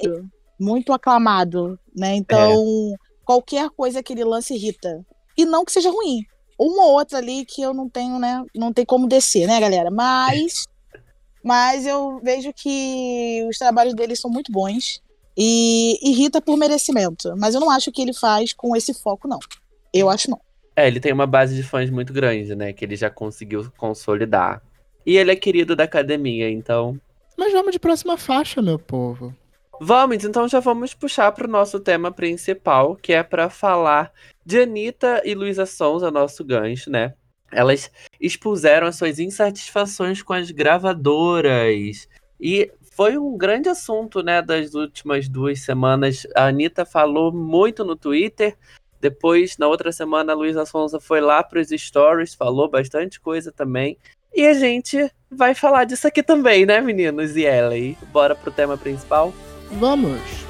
muito aclamado, né? Então, qualquer coisa que ele lance irrita. E não que seja ruim. Uma ou outra ali que eu não tenho, né? Não tem como descer, né, galera? Mas mas eu vejo que os trabalhos dele são muito bons e irrita por merecimento. Mas eu não acho que ele faz com esse foco, não. Eu acho não. É, ele tem uma base de fãs muito grande, né? Que ele já conseguiu consolidar. E ele é querido da academia, então. Mas vamos de próxima faixa, meu povo. Vamos, então já vamos puxar para o nosso tema principal, que é para falar de Anitta e Luísa Sonza, nosso gancho, né? Elas expuseram as suas insatisfações com as gravadoras. E foi um grande assunto, né, das últimas duas semanas. A Anitta falou muito no Twitter. Depois, na outra semana, a Luísa Sonza foi lá para os stories, falou bastante coisa também. E a gente vai falar disso aqui também, né, meninos e Ellie? Bora pro tema principal? Vamos!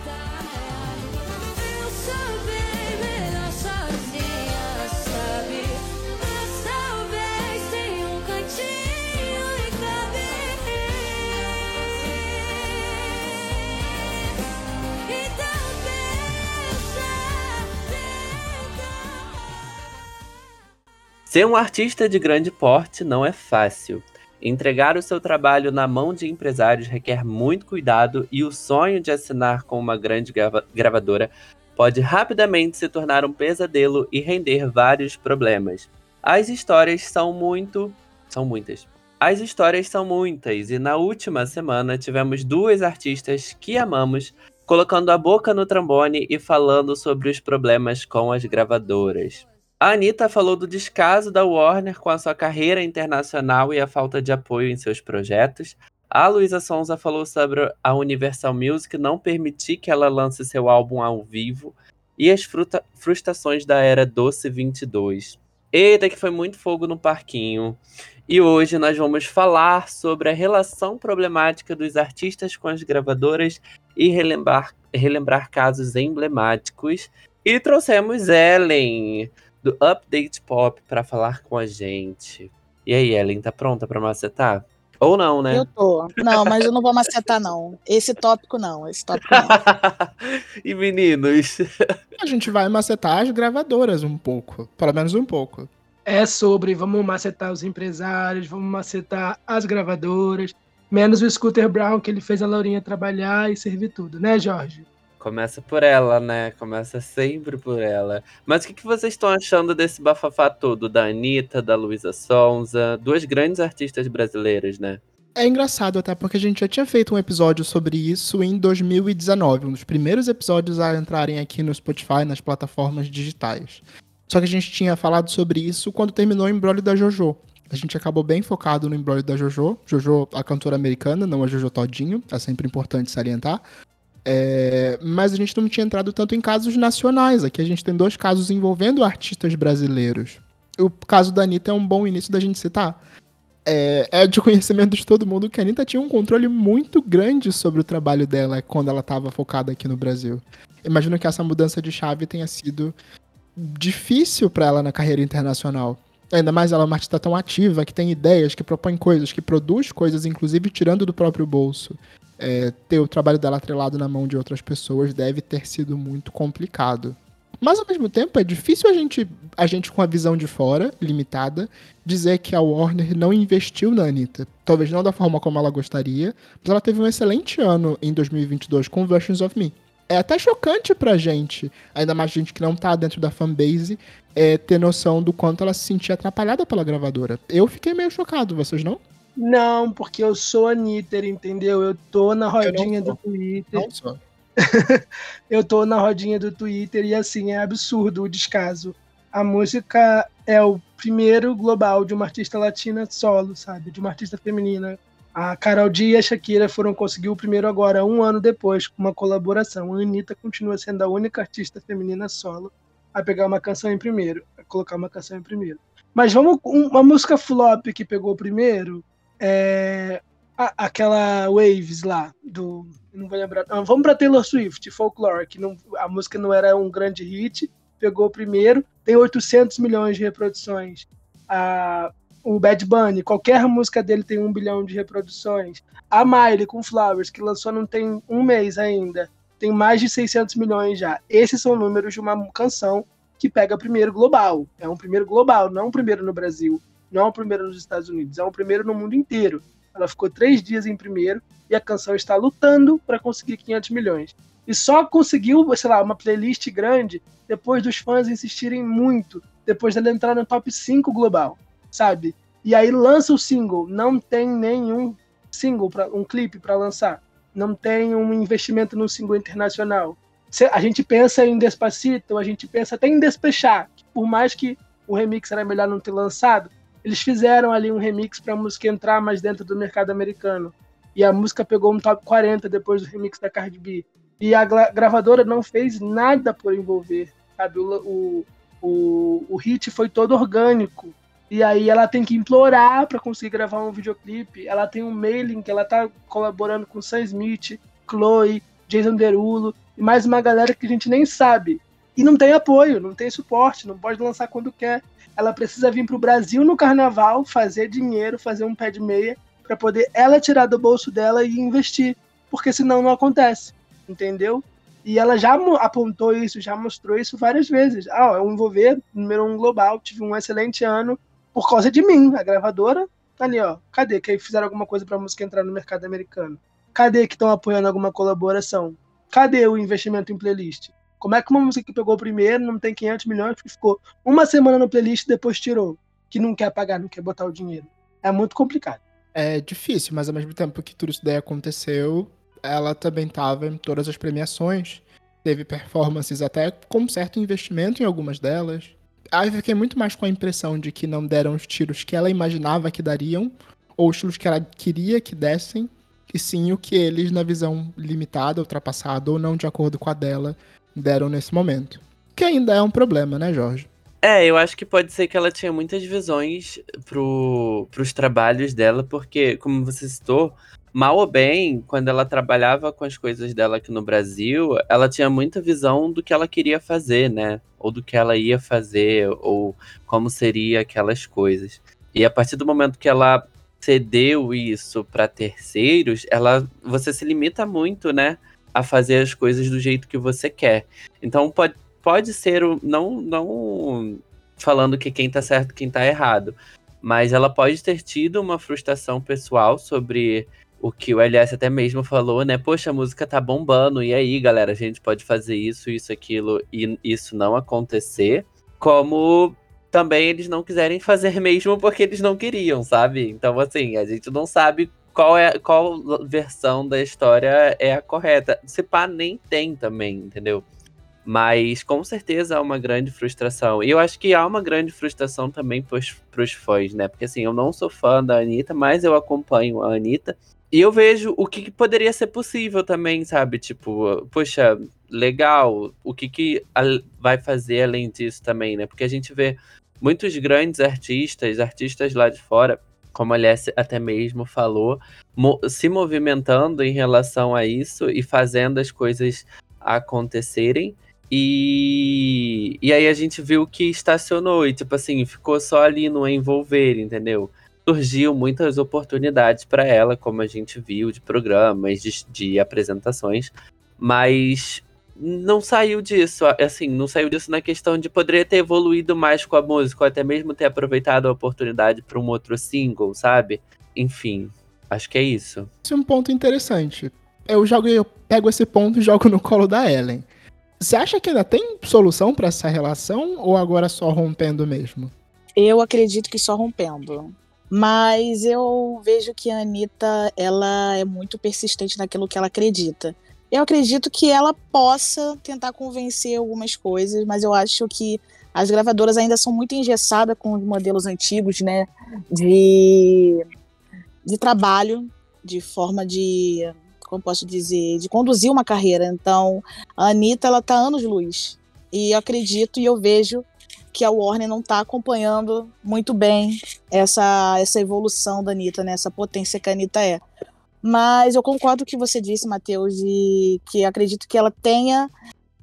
Ser um artista de grande porte não é fácil. Entregar o seu trabalho na mão de empresários requer muito cuidado e o sonho de assinar com uma grande grava- gravadora pode rapidamente se tornar um pesadelo e render vários problemas. As histórias são muito. são muitas. As histórias são muitas e na última semana tivemos duas artistas que amamos colocando a boca no trombone e falando sobre os problemas com as gravadoras. A Anitta falou do descaso da Warner com a sua carreira internacional e a falta de apoio em seus projetos. A Luísa Sonza falou sobre a Universal Music não permitir que ela lance seu álbum ao vivo e as frustrações da era Doce 22. Eita, que foi muito fogo no parquinho. E hoje nós vamos falar sobre a relação problemática dos artistas com as gravadoras e relembrar, relembrar casos emblemáticos. E trouxemos Ellen, do Update Pop, para falar com a gente. E aí, Ellen, tá pronta para macetar? Ou não, né? Eu tô. Não, mas eu não vou macetar, não. Esse tópico não, esse tópico não. e meninos, A gente vai macetar as gravadoras um pouco. Pelo menos um pouco. É sobre vamos macetar os empresários, vamos macetar as gravadoras, menos o Scooter Brown, que ele fez a Laurinha trabalhar e servir tudo, né, Jorge? Começa por ela, né? Começa sempre por ela. Mas o que, que vocês estão achando desse bafafá todo? Da Anitta, da Luísa Sonza, duas grandes artistas brasileiras, né? É engraçado até porque a gente já tinha feito um episódio sobre isso em 2019, um dos primeiros episódios a entrarem aqui no Spotify, nas plataformas digitais. Só que a gente tinha falado sobre isso quando terminou o embrólio da JoJo. A gente acabou bem focado no embrólio da JoJo. JoJo, a cantora americana, não a JoJo Todinho, é sempre importante salientar. É, mas a gente não tinha entrado tanto em casos nacionais. Aqui a gente tem dois casos envolvendo artistas brasileiros. O caso da Anitta é um bom início da gente citar. É, é de conhecimento de todo mundo que a Anitta tinha um controle muito grande sobre o trabalho dela quando ela estava focada aqui no Brasil. Imagino que essa mudança de chave tenha sido difícil para ela na carreira internacional. Ainda mais ela é uma artista tão ativa, que tem ideias, que propõe coisas, que produz coisas, inclusive tirando do próprio bolso. É, ter o trabalho dela atrelado na mão de outras pessoas deve ter sido muito complicado. Mas ao mesmo tempo é difícil a gente, a gente com a visão de fora, limitada, dizer que a Warner não investiu na Anitta. Talvez não da forma como ela gostaria, mas ela teve um excelente ano em 2022 com Versions of Me. É até chocante pra gente, ainda mais gente que não tá dentro da fanbase, é, ter noção do quanto ela se sentia atrapalhada pela gravadora. Eu fiquei meio chocado, vocês não? Não, porque eu sou Anitta, entendeu? Eu tô na rodinha sou. do Twitter. Não só. Eu tô na rodinha do Twitter e assim, é absurdo o descaso. A música é o primeiro global de uma artista latina solo, sabe? De uma artista feminina. A Carol D e a Shakira foram conseguir o primeiro agora, um ano depois, com uma colaboração. A Anitta continua sendo a única artista feminina solo a pegar uma canção em primeiro, a colocar uma canção em primeiro. Mas vamos um- uma música flop que pegou primeiro é a- aquela Waves lá do não vou lembrar. Ah, vamos para Taylor Swift, Folklore, que não, a música não era um grande hit, pegou primeiro, tem 800 milhões de reproduções. O Bad Bunny, qualquer música dele tem um bilhão de reproduções. A Miley com Flowers, que lançou não tem um mês ainda, tem mais de 600 milhões já. Esses são números de uma canção que pega primeiro global. É um primeiro global, não um primeiro no Brasil, não é um primeiro nos Estados Unidos, é um primeiro no mundo inteiro. Ela ficou três dias em primeiro e a canção está lutando para conseguir 500 milhões. E só conseguiu, sei lá, uma playlist grande depois dos fãs insistirem muito, depois dela entrar no top 5 global, sabe? E aí lança o single, não tem nenhum single, pra, um clipe para lançar, não tem um investimento no single internacional. A gente pensa em Despacito, a gente pensa até em Despechar, que por mais que o remix era melhor não ter lançado, eles fizeram ali um remix para a música entrar mais dentro do mercado americano. E a música pegou um top 40 depois do remix da Cardi B. E a gra- gravadora não fez nada por envolver, sabe? O, o, o, hit foi todo orgânico. E aí ela tem que implorar pra conseguir gravar um videoclipe. Ela tem um mailing que ela tá colaborando com Sam Smith, Chloe, Jason Derulo e mais uma galera que a gente nem sabe. E não tem apoio, não tem suporte, não pode lançar quando quer. Ela precisa vir pro Brasil no carnaval, fazer dinheiro, fazer um pé de meia, pra poder ela tirar do bolso dela e investir. Porque senão não acontece, entendeu? E ela já apontou isso, já mostrou isso várias vezes. Ah, eu envolver número um global, tive um excelente ano por causa de mim, a gravadora. Tá ali, ó. Cadê que fizeram alguma coisa pra música entrar no mercado americano? Cadê que estão apoiando alguma colaboração? Cadê o investimento em playlist? Como é que uma música que pegou primeiro, não tem 500 milhões, que ficou uma semana no playlist e depois tirou? Que não quer pagar, não quer botar o dinheiro. É muito complicado. É difícil, mas ao mesmo tempo que tudo isso daí aconteceu, ela também estava em todas as premiações. Teve performances até com certo investimento em algumas delas. Aí eu fiquei muito mais com a impressão de que não deram os tiros que ela imaginava que dariam, ou os tiros que ela queria que dessem, e sim o que eles, na visão limitada, ultrapassada ou não de acordo com a dela, deram nesse momento. Que ainda é um problema, né, Jorge? É, eu acho que pode ser que ela tinha muitas visões pro, pros trabalhos dela, porque, como você citou, mal ou bem, quando ela trabalhava com as coisas dela aqui no Brasil, ela tinha muita visão do que ela queria fazer, né? Ou do que ela ia fazer, ou como seria aquelas coisas. E a partir do momento que ela cedeu isso para terceiros, ela você se limita muito, né, a fazer as coisas do jeito que você quer. Então pode, pode ser o não não falando que quem tá certo, quem tá errado, mas ela pode ter tido uma frustração pessoal sobre o que o LS até mesmo falou, né? Poxa, a música tá bombando, e aí, galera, a gente pode fazer isso, isso, aquilo, e isso não acontecer. Como também eles não quiserem fazer mesmo porque eles não queriam, sabe? Então, assim, a gente não sabe qual é qual versão da história é a correta. Se pá, nem tem também, entendeu? Mas com certeza há uma grande frustração. E eu acho que há uma grande frustração também pros, pros fãs, né? Porque assim, eu não sou fã da Anitta, mas eu acompanho a Anitta. E eu vejo o que, que poderia ser possível também, sabe? Tipo, poxa, legal. O que, que vai fazer além disso também, né? Porque a gente vê muitos grandes artistas, artistas lá de fora, como a até mesmo falou, mo- se movimentando em relação a isso e fazendo as coisas acontecerem. E, e aí a gente viu que estacionou e, tipo assim, ficou só ali no envolver, entendeu? Surgiu muitas oportunidades para ela, como a gente viu, de programas, de, de apresentações, mas não saiu disso, assim, não saiu disso na questão de poderia ter evoluído mais com a música, ou até mesmo ter aproveitado a oportunidade para um outro single, sabe? Enfim, acho que é isso. Esse é um ponto interessante. Eu jogo, eu pego esse ponto e jogo no colo da Ellen. Você acha que ainda tem solução pra essa relação ou agora só rompendo mesmo? Eu acredito que só rompendo. Mas eu vejo que a Anitta, ela é muito persistente naquilo que ela acredita. Eu acredito que ela possa tentar convencer algumas coisas, mas eu acho que as gravadoras ainda são muito engessadas com os modelos antigos, né? De, de trabalho, de forma de, como posso dizer, de conduzir uma carreira. Então, a Anitta, ela tá anos luz. E eu acredito e eu vejo que a Warner não está acompanhando muito bem essa, essa evolução da Anitta, né? essa potência que a Anitta é. Mas eu concordo com o que você disse, Matheus, e que acredito que ela tenha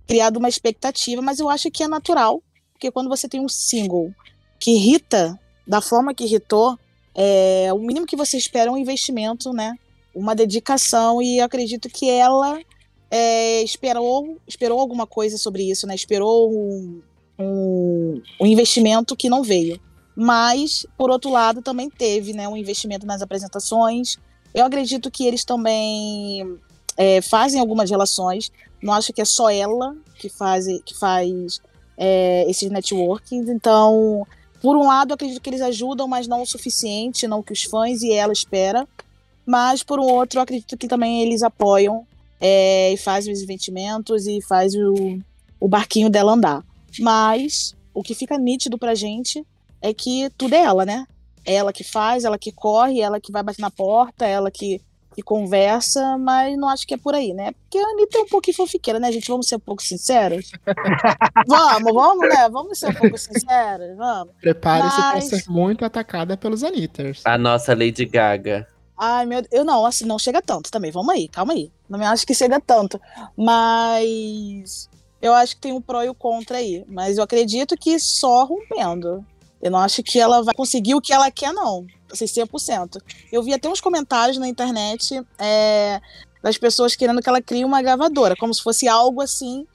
criado uma expectativa, mas eu acho que é natural, porque quando você tem um single que irrita da forma que irritou, é, o mínimo que você espera é um investimento, né? Uma dedicação, e acredito que ela é, esperou, esperou alguma coisa sobre isso, né? Esperou um, um, um investimento que não veio. Mas, por outro lado, também teve né, um investimento nas apresentações. Eu acredito que eles também é, fazem algumas relações. Não acho que é só ela que faz, que faz é, esses networkings. Então, por um lado, acredito que eles ajudam, mas não o suficiente, não o que os fãs e ela espera. Mas, por um outro, acredito que também eles apoiam é, e fazem os investimentos e faz o, o barquinho dela andar. Mas o que fica nítido pra gente é que tudo é ela, né? Ela que faz, ela que corre, ela que vai bater na porta, ela que e conversa, mas não acho que é por aí, né? Porque a Anitta é um pouquinho fofiqueira, né, gente? Vamos ser um pouco sinceros? vamos, vamos, né? Vamos ser um pouco sinceros, vamos. Prepare-se para Mas- ser muito atacada pelos Anitters. A nossa Lady Gaga. Ai, meu Eu não, assim, não chega tanto também. Vamos aí, calma aí. Não me acho que chega tanto. Mas eu acho que tem um pró e o contra aí. Mas eu acredito que só rompendo. Eu não acho que ela vai conseguir o que ela quer, não. Assim, 100%. Eu vi até uns comentários na internet é, das pessoas querendo que ela crie uma gravadora, como se fosse algo assim,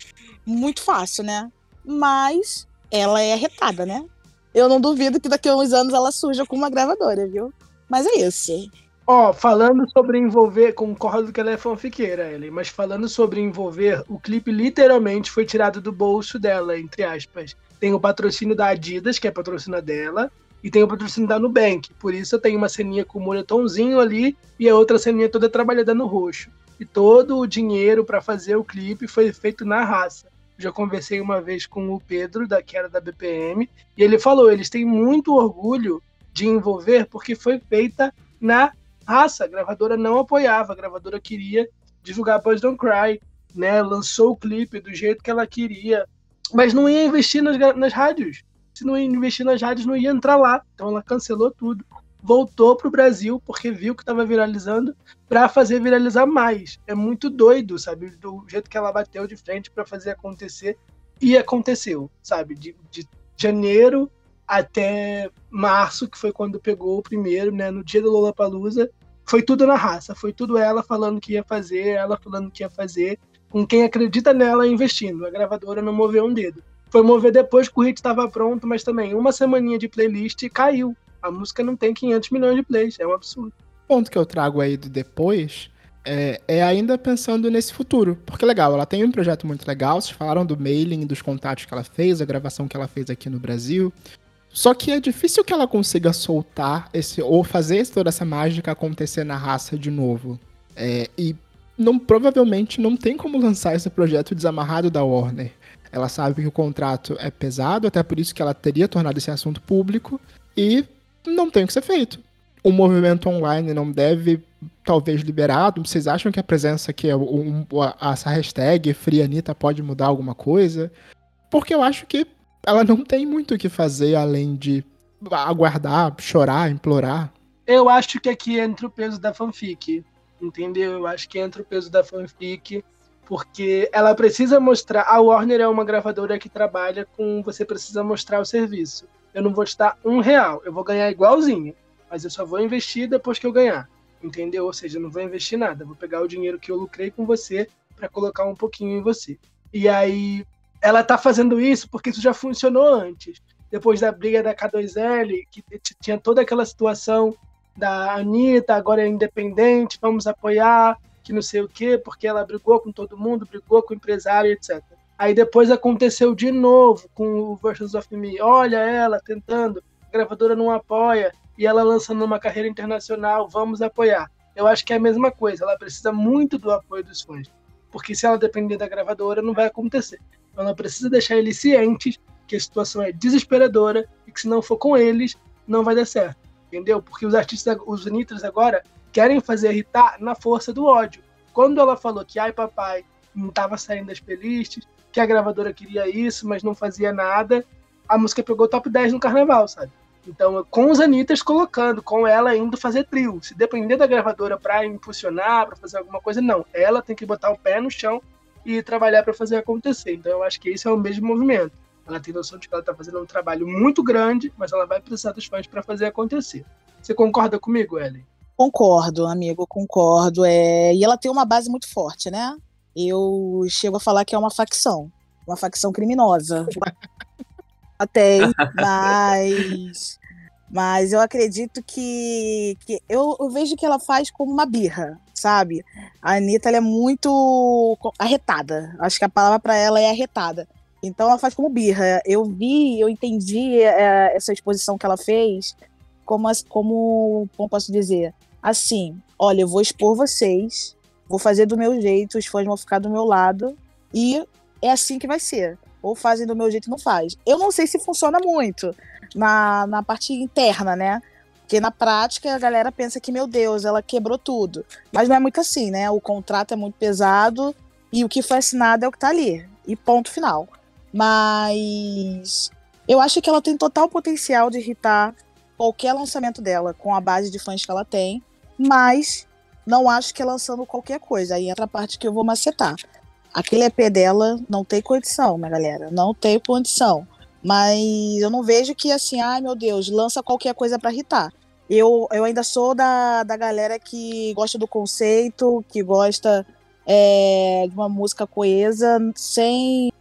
muito fácil, né? Mas ela é arretada, né? Eu não duvido que daqui a uns anos ela surja com uma gravadora, viu? Mas é isso. Ó, falando sobre envolver, concordo que ela é fanfiqueira, Ellen, mas falando sobre envolver, o clipe literalmente foi tirado do bolso dela, entre aspas. Tem o patrocínio da Adidas, que é patrocina dela, e tem o patrocínio da Nubank. Por isso eu tenho uma ceninha com o moletomzinho ali e a outra ceninha toda trabalhada no roxo. E todo o dinheiro para fazer o clipe foi feito na raça. Já conversei uma vez com o Pedro, da, que era da BPM, e ele falou: eles têm muito orgulho de envolver porque foi feita na raça. A gravadora não apoiava, a gravadora queria divulgar Boys Don't Cry, né? Lançou o clipe do jeito que ela queria, mas não ia investir nas, nas rádios. Se não ia investir nas rádios, não ia entrar lá. Então ela cancelou tudo. Voltou pro Brasil porque viu que estava viralizando para fazer viralizar mais. É muito doido, sabe? Do jeito que ela bateu de frente para fazer acontecer e aconteceu, sabe? De, de janeiro até março, que foi quando pegou o primeiro, né? No dia do Lollapalooza, foi tudo na raça, foi tudo ela falando que ia fazer, ela falando que ia fazer, com quem acredita nela investindo. A gravadora não moveu um dedo. Foi mover depois que o hit estava pronto, mas também uma semaninha de playlist e caiu. A música não tem 500 milhões de plays, é um absurdo. O ponto que eu trago aí do depois é, é ainda pensando nesse futuro. Porque legal, ela tem um projeto muito legal. Vocês falaram do mailing, dos contatos que ela fez, a gravação que ela fez aqui no Brasil. Só que é difícil que ela consiga soltar esse ou fazer toda essa mágica acontecer na raça de novo. É, e não, provavelmente não tem como lançar esse projeto desamarrado da Warner. Ela sabe que o contrato é pesado, até por isso que ela teria tornado esse assunto público, e não tem o que ser feito. O movimento online não deve, talvez, liberado. Vocês acham que a presença aqui, um, a- essa hashtag Free Anitta pode mudar alguma coisa? Porque eu acho que ela não tem muito o que fazer além de aguardar, chorar, implorar. Eu acho que aqui entra o peso da fanfic, entendeu? Eu acho que entra o peso da fanfic, porque ela precisa mostrar. A Warner é uma gravadora que trabalha com. Você precisa mostrar o serviço. Eu não vou te dar um real, eu vou ganhar igualzinho, mas eu só vou investir depois que eu ganhar, entendeu? Ou seja, eu não vou investir nada, vou pegar o dinheiro que eu lucrei com você para colocar um pouquinho em você. E aí, ela tá fazendo isso porque isso já funcionou antes. Depois da briga da K2L, que tinha toda aquela situação da Anitta, agora é independente, vamos apoiar, que não sei o quê, porque ela brigou com todo mundo, brigou com o empresário, etc. Aí depois aconteceu de novo com o Versions of Me. Olha ela tentando, a gravadora não apoia, e ela lançando uma carreira internacional, vamos apoiar. Eu acho que é a mesma coisa, ela precisa muito do apoio dos fãs. Porque se ela depender da gravadora, não vai acontecer. Então ela precisa deixar eles cientes que a situação é desesperadora e que se não for com eles, não vai dar certo entendeu? Porque os artistas, os Nitros agora, querem fazer irritar na força do ódio. Quando ela falou que Ai Papai não estava saindo das playlists, que a gravadora queria isso, mas não fazia nada, a música pegou top 10 no carnaval, sabe? Então, com os Anitas colocando, com ela indo fazer trio. Se depender da gravadora para impulsionar, para fazer alguma coisa, não. Ela tem que botar o pé no chão e trabalhar para fazer acontecer. Então, eu acho que esse é o mesmo movimento. Ela tem noção de que ela está fazendo um trabalho muito grande, mas ela vai precisar dos fãs para fazer acontecer. Você concorda comigo, Ellen? Concordo, amigo, concordo. É... E ela tem uma base muito forte, né? Eu chego a falar que é uma facção, uma facção criminosa. Até, mas. Mas eu acredito que. que eu, eu vejo que ela faz como uma birra, sabe? A Anitta ela é muito arretada. Acho que a palavra para ela é arretada. Então ela faz como birra. Eu vi, eu entendi é, essa exposição que ela fez como, como, como posso dizer? Assim, olha, eu vou expor vocês, vou fazer do meu jeito, os fãs vão ficar do meu lado e é assim que vai ser. Ou fazem do meu jeito não faz. Eu não sei se funciona muito na, na parte interna, né? Porque na prática a galera pensa que, meu Deus, ela quebrou tudo. Mas não é muito assim, né? O contrato é muito pesado e o que foi assinado é o que tá ali. E ponto final. Mas eu acho que ela tem total potencial de irritar qualquer lançamento dela com a base de fãs que ela tem. Mas não acho que é lançando qualquer coisa. Aí entra a parte que eu vou macetar. Aquele EP dela não tem condição, minha galera. Não tem condição. Mas eu não vejo que assim, ai meu Deus, lança qualquer coisa pra irritar. Eu, eu ainda sou da, da galera que gosta do conceito, que gosta é, de uma música coesa, sem,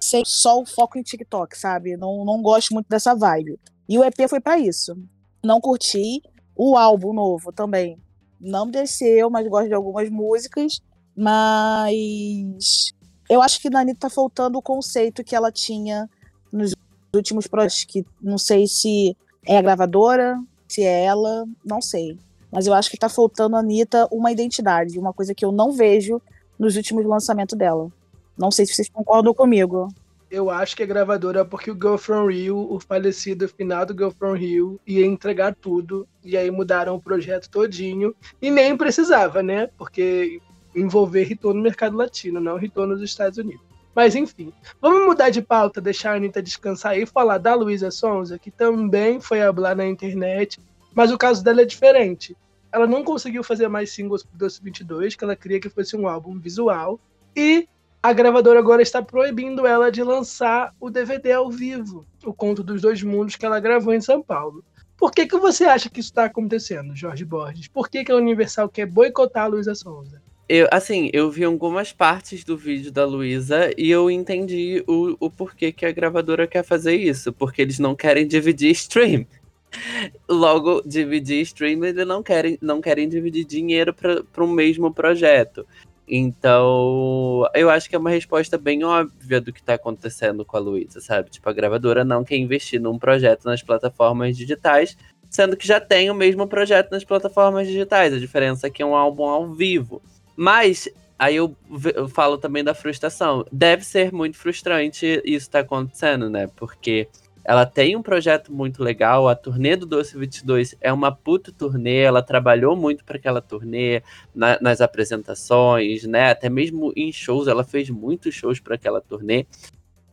sem só o foco em TikTok, sabe? Não, não gosto muito dessa vibe. E o EP foi pra isso. Não curti. O álbum novo também não desceu, mas gosto de algumas músicas. Mas eu acho que na Anitta tá faltando o conceito que ela tinha nos últimos projetos, que não sei se é a gravadora, se é ela, não sei. Mas eu acho que tá faltando a Anitta uma identidade, uma coisa que eu não vejo nos últimos lançamentos dela. Não sei se vocês concordam comigo. Eu acho que é gravadora porque o Girl From Rio, o falecido final do Girl From Rio, ia entregar tudo. E aí mudaram o projeto todinho. E nem precisava, né? Porque envolver Ritou no mercado latino, não Ritou nos Estados Unidos. Mas enfim, vamos mudar de pauta, deixar a Anitta descansar e falar da Luísa Sonza, que também foi hablar na internet, mas o caso dela é diferente. Ela não conseguiu fazer mais singles pro Doce 22, que ela queria que fosse um álbum visual, e a gravadora agora está proibindo ela de lançar o DVD ao vivo, o Conto dos Dois Mundos que ela gravou em São Paulo. Por que, que você acha que isso está acontecendo, Jorge Borges? Por que, que a Universal quer boicotar a Luísa Sonza? Eu, assim, eu vi algumas partes do vídeo da Luísa e eu entendi o, o porquê que a gravadora quer fazer isso. Porque eles não querem dividir stream. Logo, dividir stream, eles não querem, não querem dividir dinheiro para um mesmo projeto. Então, eu acho que é uma resposta bem óbvia do que tá acontecendo com a Luísa, sabe? Tipo, a gravadora não quer investir num projeto nas plataformas digitais, sendo que já tem o mesmo projeto nas plataformas digitais. A diferença é que é um álbum ao vivo. Mas aí eu, eu falo também da frustração. Deve ser muito frustrante isso tá acontecendo, né? Porque ela tem um projeto muito legal, a turnê do Doce 22 é uma puta turnê, ela trabalhou muito para aquela turnê, na- nas apresentações, né? Até mesmo em shows, ela fez muitos shows para aquela turnê.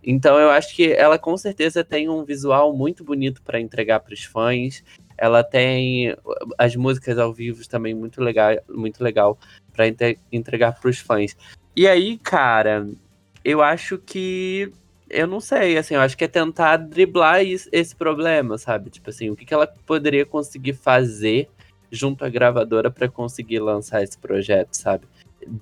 Então eu acho que ela com certeza tem um visual muito bonito para entregar para os fãs. Ela tem as músicas ao vivo também muito legal, muito legal para entregar para os fãs. E aí, cara, eu acho que eu não sei, assim, eu acho que é tentar driblar esse problema, sabe? Tipo assim, o que, que ela poderia conseguir fazer junto à gravadora para conseguir lançar esse projeto, sabe?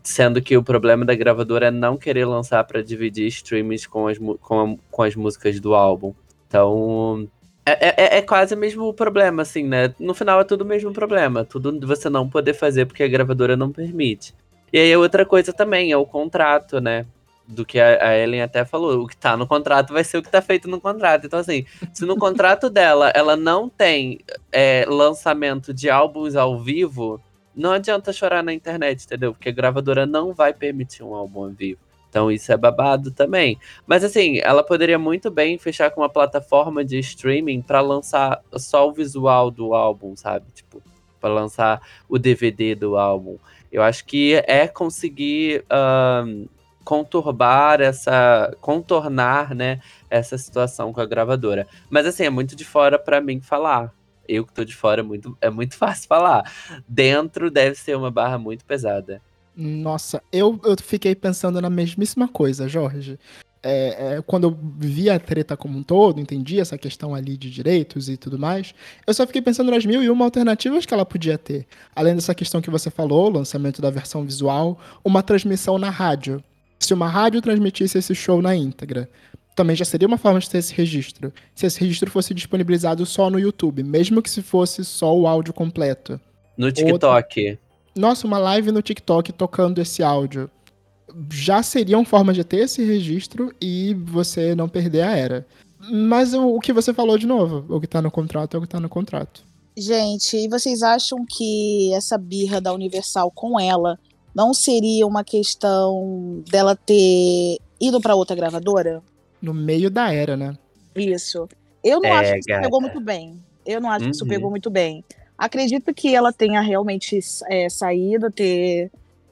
Sendo que o problema da gravadora é não querer lançar para dividir streams com as, com, a- com as músicas do álbum. Então, é, é, é quase o mesmo problema, assim, né? No final é tudo o mesmo problema. Tudo você não poder fazer porque a gravadora não permite. E aí outra coisa também é o contrato, né? Do que a, Ellen até falou. O que tá no contrato vai ser o que tá feito no contrato. Então, assim, se no contrato dela ela não tem é, lançamento de álbuns ao vivo, não adianta chorar na internet, entendeu? Porque a gravadora não vai permitir um álbum ao vivo. Então isso é babado também. Mas assim, ela poderia muito bem fechar com uma plataforma de streaming pra lançar só o visual do álbum, sabe? Tipo, pra lançar o DVD do álbum. Eu acho que é conseguir ahn, conturbar essa. contornar, né, essa situação com a gravadora. Mas assim, é muito de fora pra mim falar. Eu que tô de fora, é muito, é muito fácil falar. Dentro deve ser uma barra muito pesada. Nossa, eu, eu fiquei pensando na mesmíssima coisa, Jorge. É, é, quando eu vi a treta como um todo, entendi essa questão ali de direitos e tudo mais, eu só fiquei pensando nas mil e uma alternativas que ela podia ter. Além dessa questão que você falou, lançamento da versão visual, uma transmissão na rádio. Se uma rádio transmitisse esse show na íntegra, também já seria uma forma de ter esse registro. Se esse registro fosse disponibilizado só no YouTube, mesmo que se fosse só o áudio completo. No TikTok. Nossa, uma live no TikTok tocando esse áudio. Já seriam formas de ter esse registro e você não perder a era. Mas o, o que você falou de novo, o que tá no contrato é o que tá no contrato. Gente, e vocês acham que essa birra da Universal com ela não seria uma questão dela ter ido para outra gravadora? No meio da era, né? Isso. Eu não É, acho que isso gata. pegou muito bem. Eu não acho que isso Uhum. pegou muito bem. Acredito que ela tenha realmente é, saído, ter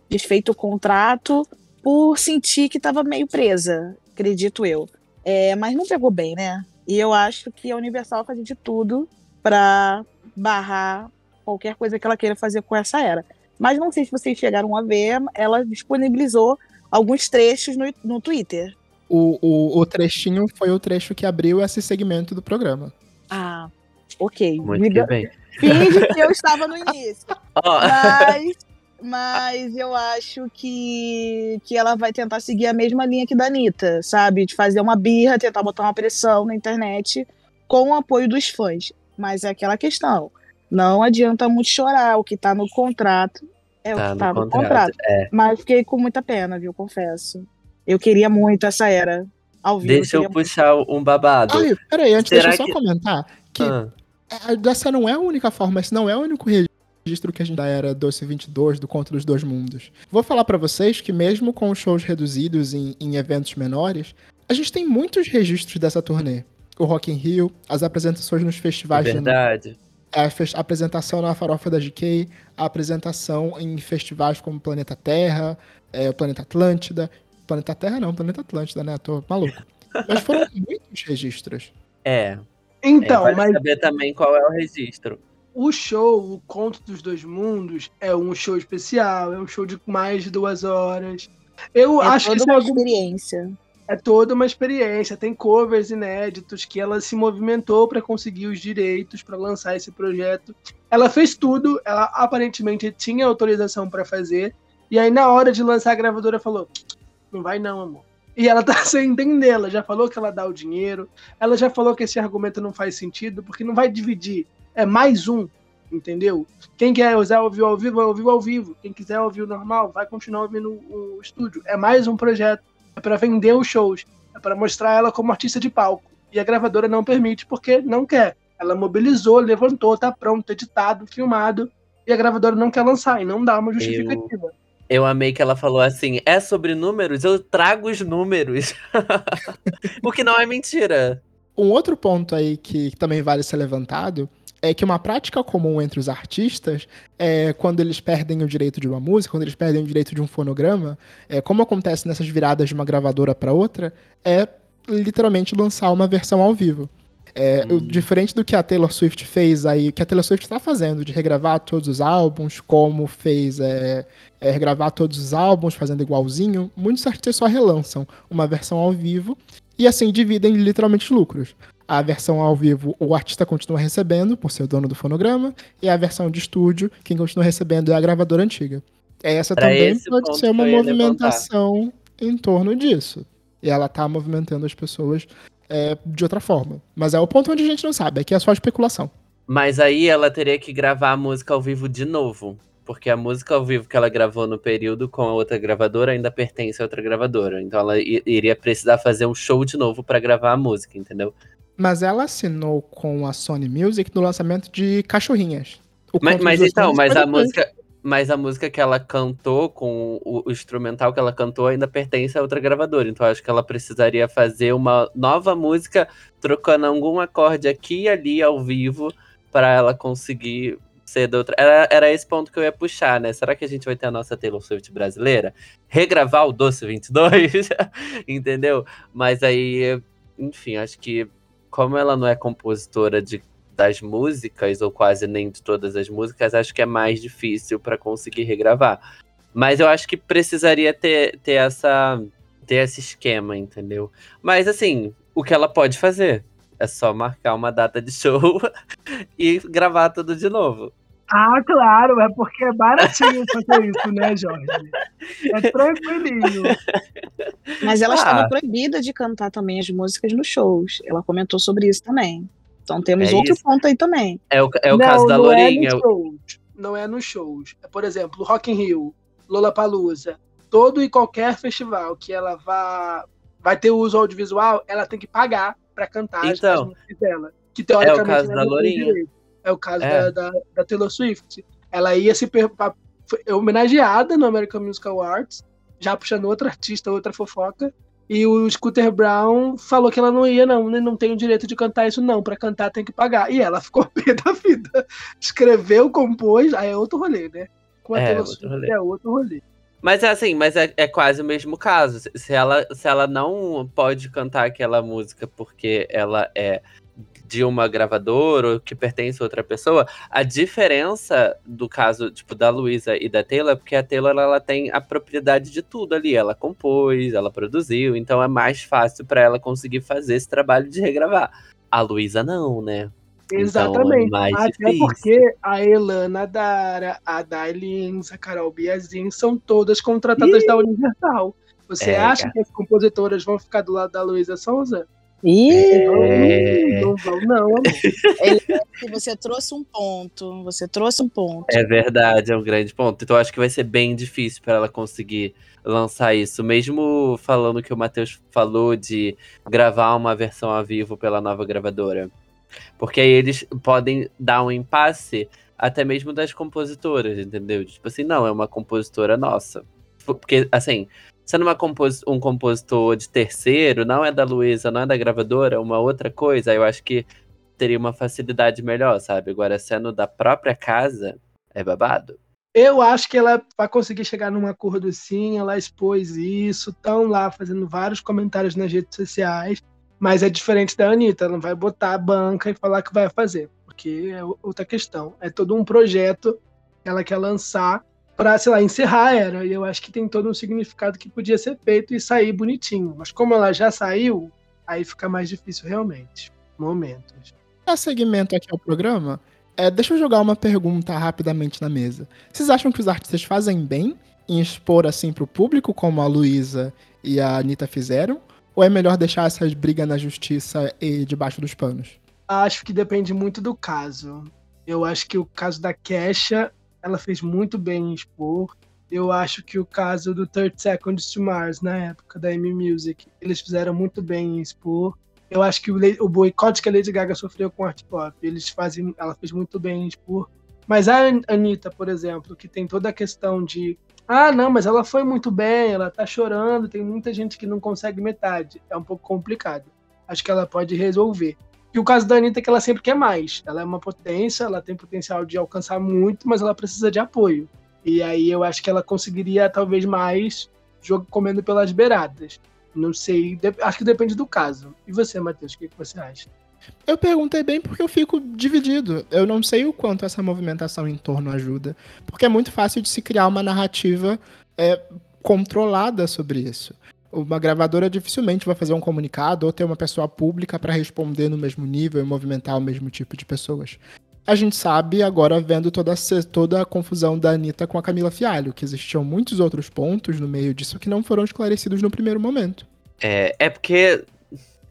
desfeito o contrato por sentir que estava meio presa, acredito eu. É, mas não pegou bem, né? E eu acho que a Universal fazer de tudo para barrar qualquer coisa que ela queira fazer com essa era. Mas não sei se vocês chegaram a ver, ela disponibilizou alguns trechos no, no Twitter. O, o, o trechinho foi o trecho que abriu esse segmento do programa. Ah, ok. Muito Me que bem. Finge que eu estava no início. Ó, Mas, mas eu acho que, que ela vai tentar seguir a mesma linha que da Anitta, sabe? De fazer uma birra, tentar botar uma pressão na internet com o apoio dos fãs. Mas é aquela questão. Não adianta muito chorar. O que tá no contrato é Tá o que no tá no contrato, contrato. Mas fiquei com muita pena, viu? Confesso. Eu queria muito essa era ao vivo. deixa eu muito. puxar um babado. Ai, peraí, antes Será deixa eu só que- comentar que Ah, é, essa não é a única forma, esse não é o único registro que a gente da era Doce 22, do Conto dos Dois Mundos. Vou falar pra vocês que mesmo com os shows reduzidos em, em eventos menores, a gente tem muitos registros dessa turnê. O Rock in Rio, as apresentações nos festivais de verdade. fes- a apresentação na Farofa da GK, a apresentação em festivais como Planeta Terra, é, o Planeta Atlântida. Planeta Terra não, Planeta Atlântida, né? Tô maluco. Mas foram muitos registros. É. Então, é, vale mas saber também qual é o registro. o show, o Conto dos Dois Mundos, é um show especial, é um show de mais de duas horas. Eu É acho que toda isso é uma algum experiência. É toda uma experiência. Tem covers inéditos que ela se movimentou para conseguir os direitos para lançar esse projeto. Ela fez tudo, ela aparentemente tinha autorização para fazer. E aí, na hora de lançar, a gravadora falou: Não vai, não, amor. E ela tá sem entender. Ela já falou que ela dá o dinheiro. Ela já falou que esse argumento não faz sentido, porque não vai dividir. É mais um, entendeu? Quem quer usar ouvir ao vivo, ouvir ao vivo. Quem quiser ouvir o normal, vai continuar ouvindo o estúdio. É mais um projeto. É para vender os shows. É para mostrar ela como artista de palco. E a gravadora não permite porque não quer. Ela mobilizou, levantou, tá pronto, editado, filmado. E a gravadora não quer lançar e não dá uma justificativa. Eu amei que ela falou assim: é sobre números? Eu trago os números. o que não é mentira. Um outro ponto aí que também vale ser levantado é que uma prática comum entre os artistas é quando eles perdem o direito de uma música, quando eles perdem o direito de um fonograma, é, como acontece nessas viradas de uma gravadora para outra, é literalmente lançar uma versão ao vivo. É, Hum. Diferente do que a Taylor Swift fez aí, o que a Taylor Swift está fazendo, de regravar todos os álbuns, como fez é, é, regravar todos os álbuns, fazendo igualzinho, muitos artistas só relançam uma versão ao vivo e assim dividem literalmente lucros. A versão ao vivo o artista continua recebendo, por ser o dono do fonograma, e a versão de estúdio, quem continua recebendo é a gravadora antiga. Essa Pra também pode ser uma movimentação em torno disso. E ela tá movimentando as pessoas é, de outra forma. Mas é o ponto onde a gente não sabe, aqui é só especulação. Mas aí ela teria que gravar a música ao vivo de novo. Porque a música ao vivo que ela gravou no período com a outra gravadora ainda pertence a outra gravadora. Então ela iria precisar fazer um show de novo pra gravar a música, entendeu? Mas ela assinou com a Sony Music no lançamento de Cachorrinhas. Mas, mas então, mas a música. Mas a música que ela cantou com o, o instrumental que ela cantou ainda pertence a outra gravadora. Então acho que ela precisaria fazer uma nova música trocando algum acorde aqui e ali ao vivo para ela conseguir ser da outra. Era, era esse ponto que eu ia puxar, né? Será que a gente vai ter a nossa Taylor Swift brasileira? Regravar o Doce 22? Entendeu? Mas aí, enfim, acho que como ela não é compositora de das músicas, ou quase nem de todas as músicas, acho que é mais difícil para conseguir regravar. Mas eu acho que precisaria ter, ter, essa, ter esse esquema, entendeu? Mas assim, o que ela pode fazer é só marcar uma data de show e gravar tudo de novo. Ah, claro, é porque é baratinho fazer isso, né, Jorge? É tranquilinho. Mas ela Ah. estava proibida de cantar também as músicas nos shows. Ela comentou sobre isso também. Então temos É outro isso. ponto aí também. É o, é o não, caso da não Lourinha. É nos shows. Não é nos shows. É, por exemplo, Rock in Rio, Lollapalooza, todo e qualquer festival que ela vá vai ter uso audiovisual, ela tem que pagar para cantar as- Então. as músicas dela. Que teoricamente caso ela da não tem Lourinha. direito. É o caso É. Da, da, da Taylor Swift. Ela ia se homenageada no American Music Awards, já puxando outra artista, outra fofoca. E o Scooter Brown falou que ela não ia, não, né? não tem o direito de cantar isso, não. Pra cantar tem que pagar. E ela ficou pé da vida. Escreveu, compôs, aí é outro rolê, né? Com a É, Taylor outro Swift rolê. é outro rolê. Mas é assim, mas é, é quase o mesmo caso. Se ela, se ela não pode cantar aquela música porque ela é de uma gravadora ou que pertence a outra pessoa, a diferença do caso, tipo, da Luísa e da Taylor é porque a Taylor, ela tem a propriedade de tudo ali. Ela compôs, ela produziu, então é mais fácil pra ela conseguir fazer esse trabalho de regravar. A Luísa não, né? Exatamente. Então, é Até difícil. porque a Elana Dara, a Dailins, a Carol Biazin são todas contratadas da Universal. Você É, acha cara. que as compositoras vão ficar do lado da Luísa Sonza? Ih, É. Não vão, não, amor. que você trouxe um ponto. Você trouxe um ponto. É verdade, é um grande ponto. Então eu acho que vai ser bem difícil para ela conseguir lançar isso. Mesmo falando que o Matheus falou de gravar uma versão ao vivo pela nova gravadora. Porque aí eles podem dar um impasse até mesmo das compositoras, entendeu? Tipo assim, não, é uma compositora nossa. Porque, assim, sendo uma compos um compositor de terceiro, não é da Luísa, não é da gravadora, é uma outra coisa, eu acho que teria uma facilidade melhor, sabe? Agora, sendo da própria casa, é babado. Eu acho que ela vai conseguir chegar num acordo sim, ela expôs isso, estão lá fazendo vários comentários nas redes sociais, mas é diferente da Anitta, ela não vai botar a banca e falar que vai fazer, porque é outra questão. É todo um projeto que ela quer lançar para, sei lá, encerrar a era, e eu acho que tem todo um significado que podia ser feito e sair bonitinho, mas como ela já saiu, aí fica mais difícil realmente. Momentos. Dar seguimento aqui ao programa, é, deixa eu jogar uma pergunta rapidamente na mesa. Vocês acham que os artistas fazem bem em expor assim pro público, como a Luísa e a Anitta fizeram? Ou é melhor deixar essas brigas na justiça e debaixo dos panos? Acho que depende muito do caso. Eu acho que o caso da Kesha, ela fez muito bem em expor. Eu acho que o caso do 30 Seconds to Mars, na época da M Music, eles fizeram muito bem em expor. Eu acho que o, o boicote que a Lady Gaga sofreu com o art pop, eles fazem, ela fez muito bem em expor. Mas a An- Anitta, por exemplo, que tem toda a questão de ah, não, mas ela foi muito bem, ela tá chorando, tem muita gente que não consegue metade. É um pouco complicado. Acho que ela pode resolver. E o caso da Anitta é que ela sempre quer mais. Ela é uma potência, ela tem potencial de alcançar muito, mas ela precisa de apoio. E aí eu acho que ela conseguiria talvez mais jogo comendo pelas beiradas. Não sei, acho que depende do caso. E você, Matheus, o que, que você acha? Eu perguntei bem porque eu fico dividido. Eu não sei o quanto essa movimentação em torno ajuda. Porque é muito fácil de se criar uma narrativa é, controlada sobre isso. Uma gravadora dificilmente vai fazer um comunicado ou ter uma pessoa pública para responder no mesmo nível e movimentar o mesmo tipo de pessoas. A gente sabe agora, vendo toda a, toda a confusão da Anitta com a Camila Fialho, que existiam muitos outros pontos no meio disso que não foram esclarecidos no primeiro momento. É, é porque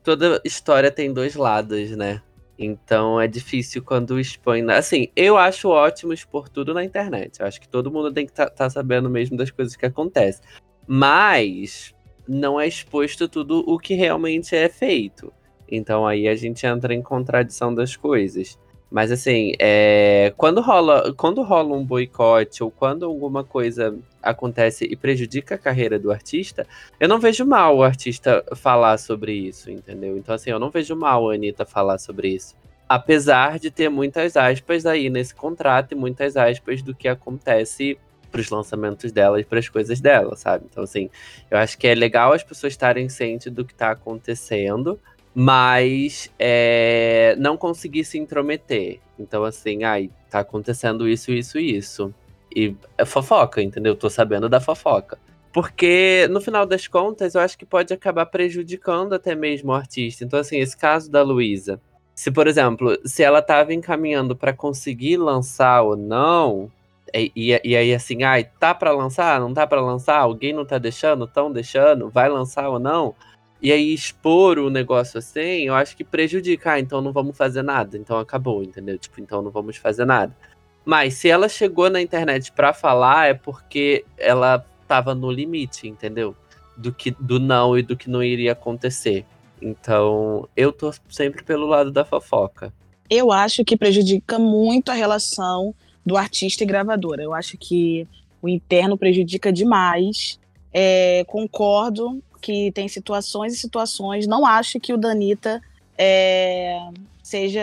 toda história tem dois lados, né? Então é difícil quando expõe. Assim, eu acho ótimo expor tudo na internet. Eu acho que todo mundo tem que estar sabendo mesmo das coisas que acontecem. Mas não é exposto tudo o que realmente é feito. Então aí a gente entra em contradição das coisas. Mas assim, é, quando, rola, quando rola um boicote ou quando alguma coisa acontece e prejudica a carreira do artista, eu não vejo mal o artista falar sobre isso, entendeu? Então, assim, eu não vejo mal a Anitta falar sobre isso. Apesar de ter muitas aspas aí nesse contrato e muitas aspas do que acontece pros lançamentos dela e pras coisas dela, sabe? Então, assim, eu acho que é legal as pessoas estarem cientes do que tá acontecendo, mas é, não conseguir se intrometer. Então, assim, ai, tá acontecendo isso, isso e isso. E é fofoca, entendeu? Tô sabendo da fofoca. Porque, no final das contas, eu acho que pode acabar prejudicando até mesmo o artista. Então, assim, esse caso da Luísa. Se, por exemplo, se ela tava encaminhando pra conseguir lançar ou não, e, e, e aí assim, ai, tá pra lançar? Não tá pra lançar? Alguém não tá deixando? Tão deixando? Vai lançar ou não? E aí expor o negócio assim, eu acho que prejudica. Ah, então não vamos fazer nada. Então acabou, entendeu? Tipo, então não vamos fazer nada. Mas se ela chegou na internet pra falar, é porque ela tava no limite, entendeu? Do que do não e do que não iria acontecer. Então, eu tô sempre pelo lado da fofoca. Eu acho que prejudica muito a relação do artista e gravadora. Eu acho que o interno prejudica demais. É, concordo que tem situações e situações. Não acho que o Danita é, seja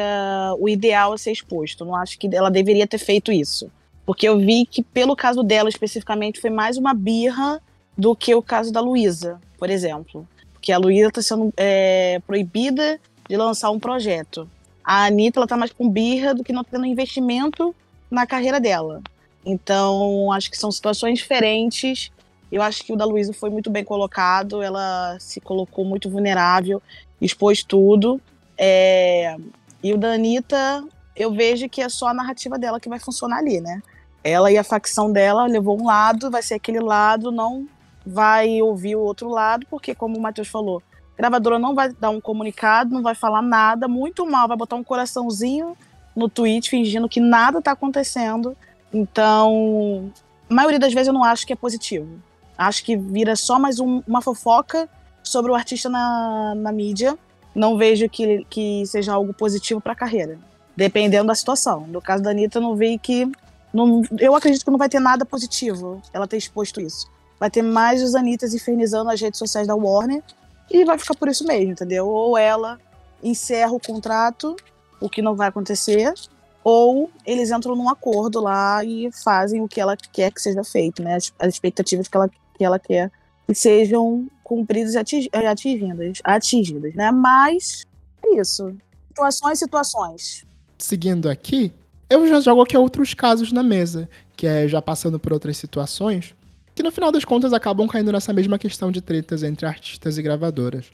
o ideal a ser exposto. Não acho que ela deveria ter feito isso. Porque eu vi que, pelo caso dela especificamente, foi mais uma birra do que o caso da Luísa, por exemplo. Porque a Luísa está sendo é, proibida de lançar um projeto. A Anitta ela tá mais com birra do que não tendo investimento na carreira dela. Então, acho que são situações diferentes. Eu acho que o da Luísa foi muito bem colocado. Ela se colocou muito vulnerável, expôs tudo. É, E o da Anitta, eu vejo que é só a narrativa dela que vai funcionar ali, né? Ela e a facção dela levou um lado, vai ser aquele lado, não vai ouvir o outro lado, porque, como o Matheus falou, a gravadora não vai dar um comunicado, não vai falar nada, muito mal, vai botar um coraçãozinho no tweet fingindo que nada tá acontecendo. Então, a maioria das vezes eu não acho que é positivo. Acho que vira só mais um- uma fofoca sobre o artista na, na mídia. Não vejo que, que seja algo positivo para a carreira, dependendo da situação. No caso da Anitta, não vejo que. Não, eu acredito que não vai ter nada positivo ela ter exposto isso. Vai ter mais os Anitas infernizando as redes sociais da Warner e vai ficar por isso mesmo, entendeu? Ou ela encerra o contrato, o que não vai acontecer, ou eles entram num acordo lá e fazem o que ela quer que seja feito, né? As, as expectativas que ela, que ela quer que sejam cumpridas e atingi- eh, atingidas, atingidas, né? Mas é isso. Situações, situações. Seguindo aqui, eu já jogo aqui outros casos na mesa, que é já passando por outras situações, que no final das contas acabam caindo nessa mesma questão de tretas entre artistas e gravadoras.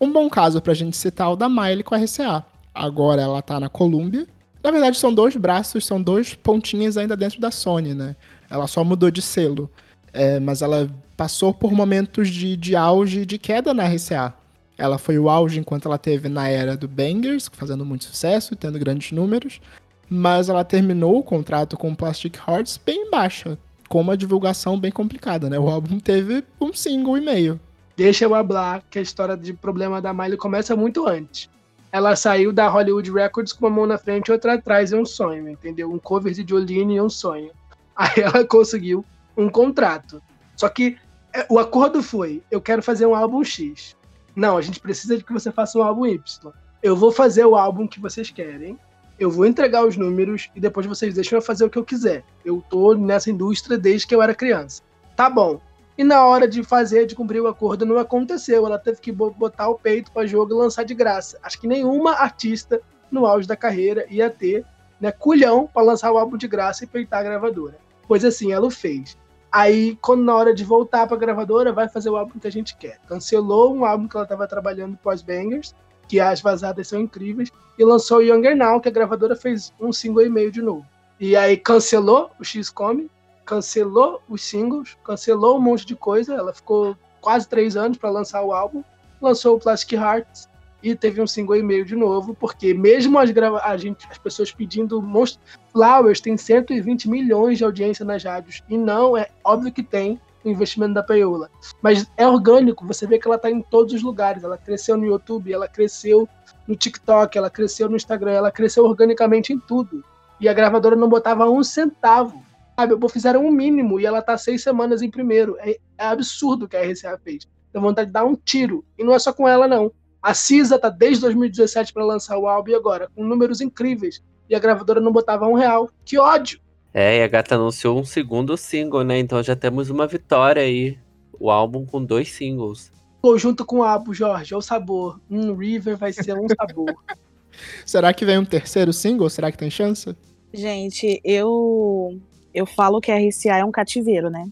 Um bom caso pra gente citar é o da Miley com a RCA. Agora ela tá na Columbia. Na verdade, são dois braços, são dois pontinhas ainda dentro da Sony, né? Ela só mudou de selo. É, mas ela passou por momentos de, de auge e de queda na RCA. Ela foi o auge enquanto ela teve na era do Bangers, fazendo muito sucesso, tendo grandes números. Mas ela terminou o contrato com o Plastic Hearts bem baixa, com uma divulgação bem complicada, né? O álbum teve um single e meio. Deixa eu hablar que a história de problema da Miley começa muito antes. Ela saiu da Hollywood Records com uma mão na frente e outra atrás, é um sonho, entendeu? Um cover de Jolene é um sonho. Aí ela conseguiu um contrato. Só que é, o acordo foi: eu quero fazer um álbum X. Não, a gente precisa de que você faça um álbum Y. Eu vou fazer o álbum que vocês querem, eu vou entregar os números e depois vocês deixam eu fazer o que eu quiser. Eu tô nessa indústria desde que eu era criança. Tá bom. E na hora de fazer, de cumprir o acordo, não aconteceu. Ela teve que bo- botar o peito para jogo e lançar de graça. Acho que nenhuma artista no auge da carreira ia ter né, culhão para lançar o álbum de graça e peitar a gravadora. Pois assim, ela o fez. Aí, quando na hora de voltar para a gravadora, vai fazer o álbum que a gente quer. Cancelou um álbum que ela estava trabalhando pós-bangers, que as vazadas são incríveis, e lançou o Younger Now, que a gravadora fez um single e meio de novo. E aí cancelou o X-Come, cancelou os singles, cancelou um monte de coisa. Ela ficou quase três anos para lançar o álbum, lançou o Plastic Hearts e teve um single e meio de novo, porque mesmo as, grava a gente, as pessoas pedindo monstro, Flowers tem 120 milhões de audiência nas rádios e não é óbvio que tem o investimento da Payola, mas é orgânico. Você vê que ela está em todos os lugares. Ela cresceu no YouTube, ela cresceu no TikTok, ela cresceu no Instagram, ela cresceu organicamente em tudo. E a gravadora não botava um centavo sabe? Fizeram um mínimo e ela tá seis semanas em primeiro. É, é absurdo o que a RCA fez. Dá vontade de dar um tiro. E não é só com ela, não. A Cisa tá desde 2017 para lançar o álbum e agora, com números incríveis. E a gravadora não botava um real. Que ódio! É, e a gata anunciou um segundo single, né? Então já temos uma vitória aí. O álbum com dois singles. Pô, junto com o álbum, Jorge, é o sabor. Um River vai ser um sabor. Será que vem um terceiro single? Será que tem chance? Gente, eu eu falo que a RCA é um cativeiro, né?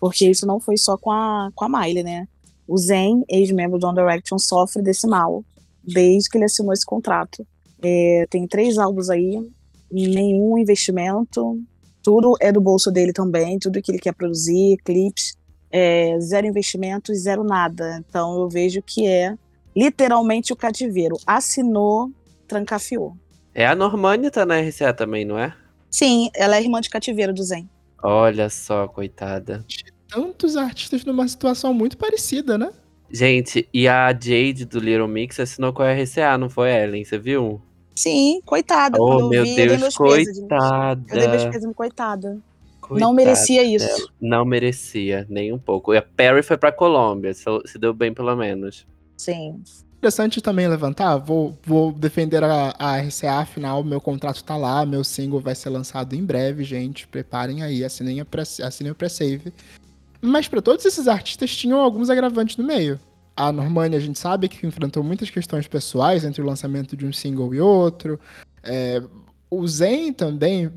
Porque isso não foi só com a, com a Miley, né? O Zen, ex-membro do One Direction, sofre desse mal desde que ele assinou esse contrato. É, tem três álbuns aí, nenhum investimento, tudo é do bolso dele também, tudo que ele quer produzir, clipes, é, zero investimento e zero nada. Então eu vejo que é literalmente o cativeiro. Assinou, trancafiou. É a Normani tá na RCA também, não é? Sim, ela é irmã de cativeiro do Zen. Olha só, coitada. Tantos artistas numa situação muito parecida, né? Gente, e a Jade do Little Mix assinou com a RCA, não foi, Ellen? Você viu? Sim, coitada. Oh, eu meu vi, Deus, meus pêsames. Eu dei meus coitada. pêsames, coitada. não Coitada merecia isso. dela. Não merecia, nem um pouco. E a Perry foi pra Colômbia, se, se deu bem pelo menos. Sim. Interessante também levantar, vou, vou defender a, a RCA, afinal, meu contrato tá lá, meu single vai ser lançado em breve, gente. Preparem aí, assinem, a o pré-save. Mas pra todos esses artistas tinham alguns agravantes no meio. A Normani, a gente sabe que enfrentou muitas questões pessoais entre o lançamento de um single e outro. É, o Zen também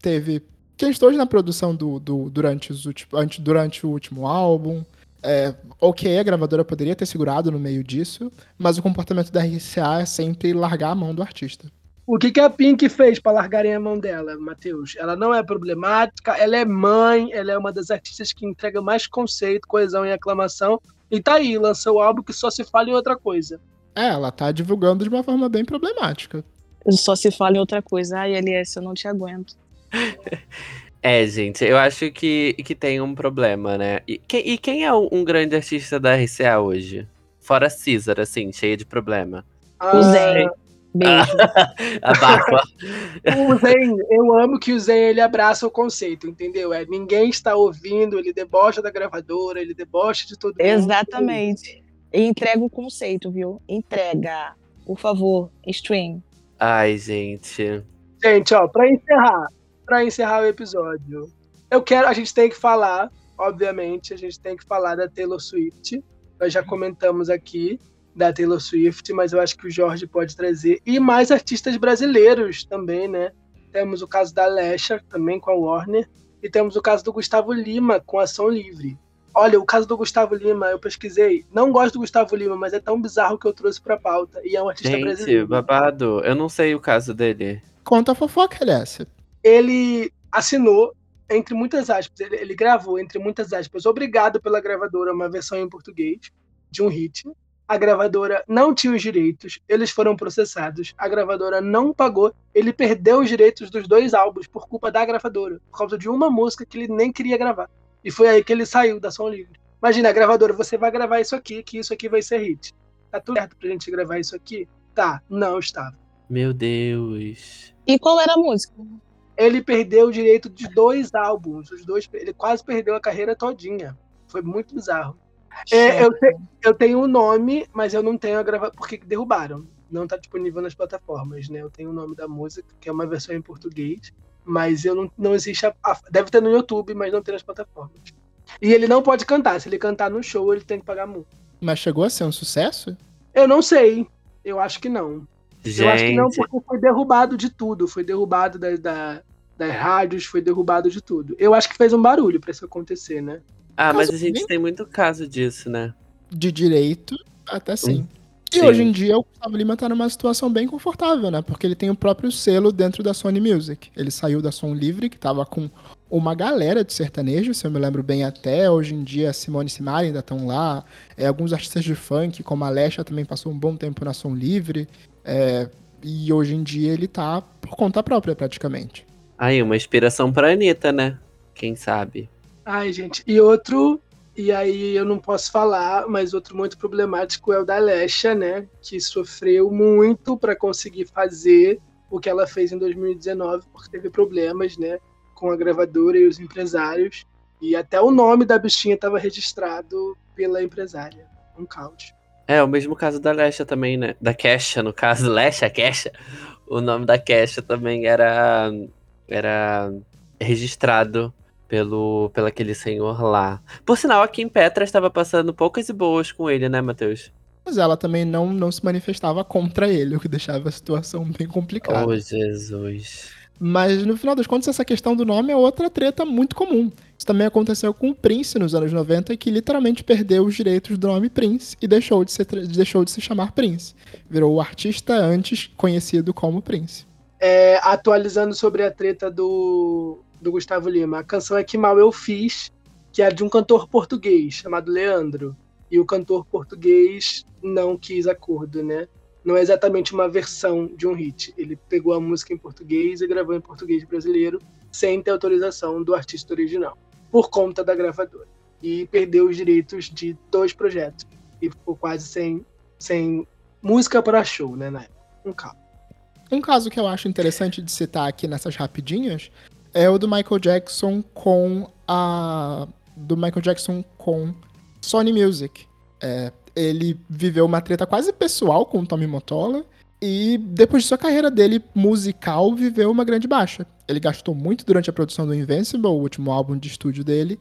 teve questões na produção do, do- durante, os ulti- ante- durante o último álbum. É, ok, a gravadora poderia ter segurado no meio disso, mas o comportamento da RCA é sempre largar a mão do artista. O que, que a Pink fez para largarem a mão dela, Matheus? Ela não é problemática, ela é mãe, ela é uma das artistas que entrega mais conceito, coesão e aclamação. E tá aí, lançou o álbum que só se fala em outra coisa. É, ela tá divulgando de uma forma bem problemática. Só se fala em outra coisa. Ai, LS, eu não te aguento. É, gente, eu acho que, que tem um problema, né? E, que- e quem é um, grande artista da RCA hoje? Fora Caesar, assim, cheia de problema. Ah, O Zen. Beijo. Abafa. O Zen, eu amo que o Zen ele abraça o conceito, entendeu? É ninguém está ouvindo, ele debocha da gravadora, ele debocha de todo mundo. Exatamente. E entrega o conceito, viu? Entrega. Por favor, stream. Ai, gente. Gente, ó, para encerrar, para encerrar o episódio, eu quero, a gente tem que falar, obviamente, a gente tem que falar da Taylor Swift. Nós já comentamos aqui da Taylor Swift, mas eu acho que o Jorge pode trazer e mais artistas brasileiros também, né? Temos o caso da Lesha também com a Warner e temos o caso do Gustavo Lima com a Ação Livre. Olha, o caso do Gustavo Lima, eu pesquisei. Não gosto do Gustavo Lima, mas é tão bizarro que eu trouxe pra pauta. E é um artista Gente, brasileiro. babado. Eu não sei o caso dele. Conta a fofoca, LS. Ele assinou, entre muitas aspas, ele, ele gravou, entre muitas aspas, obrigado pela gravadora, uma versão em português de um hit. A gravadora não tinha os direitos, eles foram processados, a gravadora não pagou, ele perdeu os direitos dos dois álbuns por culpa da gravadora, por causa de uma música que ele nem queria gravar. E foi aí que ele saiu da Som Livre. Imagina, a gravadora, você vai gravar isso aqui, que isso aqui vai ser hit. Tá tudo certo pra gente gravar isso aqui? Tá, não estava. Meu Deus. E qual era a música? Ele perdeu o direito de dois álbuns. Os dois, ele quase perdeu a carreira todinha. Foi muito bizarro. É, eu, te- eu tenho o nome, mas eu não tenho a gravação. Porque derrubaram. Não está disponível nas plataformas, né? Eu tenho o nome da música, que é uma versão em português. Mas eu não, não existe. A, a- deve ter no YouTube, mas não tem nas plataformas. E ele não pode cantar. Se ele cantar no show, ele tem que pagar multa. Mas chegou a ser um sucesso? Eu não sei. Eu acho que não. Eu acho que não, Gente, porque foi derrubado de tudo. Foi derrubado da, da- das rádios, foi derrubado de tudo. Eu acho que fez um barulho pra isso acontecer, né? ah, mas a gente tem muito caso disso, né? De direito, até sim. E Sim. hoje em dia o Gustavo Lima tá numa situação bem confortável, né? Porque ele tem o próprio selo dentro da Sony Music. Ele saiu da Som Livre, que tava com uma galera de sertanejo, se eu me lembro bem até. Hoje em dia, Simone e Simari ainda estão lá. É, alguns artistas de funk, como a Lesha, também passou um bom tempo na Som Livre. É, e hoje em dia ele tá por conta própria, praticamente. Aí, uma inspiração pra Anitta, né? Quem sabe? Ai, gente. E outro, e aí eu não posso falar, mas outro muito problemático é o da Lesha, né? Que sofreu muito pra conseguir fazer o que ela fez em 2019, porque teve problemas, né? Com a gravadora e os empresários. E até o nome da bichinha estava registrado pela empresária. Um caos. É, o mesmo caso da Lesha também, né? Da Kesha, no caso. Lesha, Kesha. O nome da Kesha também era, era registrado pelo, pelo aquele senhor lá. Por sinal, aqui em Petra estava passando poucas e boas com ele, né, Matheus? Mas ela também não, não se manifestava contra ele, o que deixava a situação bem complicada. Oh, Jesus. Mas no final das contas, essa questão do nome é outra treta muito comum. Isso também aconteceu com o Prince nos anos 90, que literalmente perdeu os direitos do nome Prince e deixou de, ser, deixou de se chamar Prince. Virou o artista antes conhecido como Prince. É, atualizando sobre a treta do, do Gustavo Lima. A canção é Que Mal Eu Fiz, que é de um cantor português chamado Leandro. E o cantor português não quis acordo, né? Não é exatamente uma versão de um hit. Ele pegou a música em português e gravou em português brasileiro sem ter autorização do artista original, por conta da gravadora. E perdeu os direitos de dois projetos. E ficou quase sem, sem música para show, né, época. Um caos. Um caso que eu acho interessante de citar aqui nessas rapidinhas é o do Michael Jackson com a. Do Michael Jackson com Sony Music. É, ele viveu uma treta quase pessoal com o Tommy Motola. E depois de sua carreira dele musical, viveu uma grande baixa. Ele gastou muito durante a produção do Invincible, o último álbum de estúdio dele.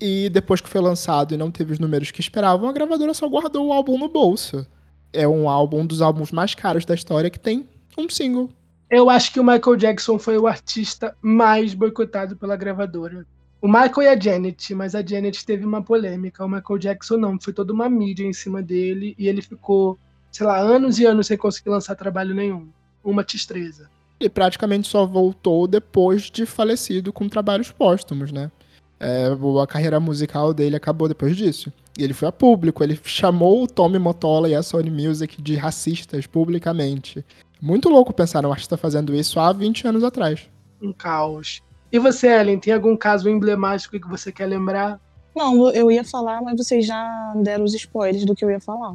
E depois que foi lançado e não teve os números que esperavam, a gravadora só guardou o álbum no bolso. É um álbum um dos álbuns mais caros da história que tem um single. Eu acho que o Michael Jackson foi o artista mais boicotado pela gravadora. O Michael e a Janet, mas a Janet teve uma polêmica. O Michael Jackson não, foi toda uma mídia em cima dele e ele ficou, sei lá, anos e anos sem conseguir lançar trabalho nenhum. Uma tristeza. Ele praticamente só voltou depois de falecido com trabalhos póstumos, né? É, a carreira musical dele acabou depois disso. E ele foi a público, ele chamou o Tommy Motola e a Sony Music de racistas publicamente. Muito louco pensar um artista fazendo isso há 20 anos atrás. Um caos. E você, Ellen, tem algum caso emblemático que você quer lembrar? Não, eu ia falar, mas vocês já deram os spoilers do que eu ia falar.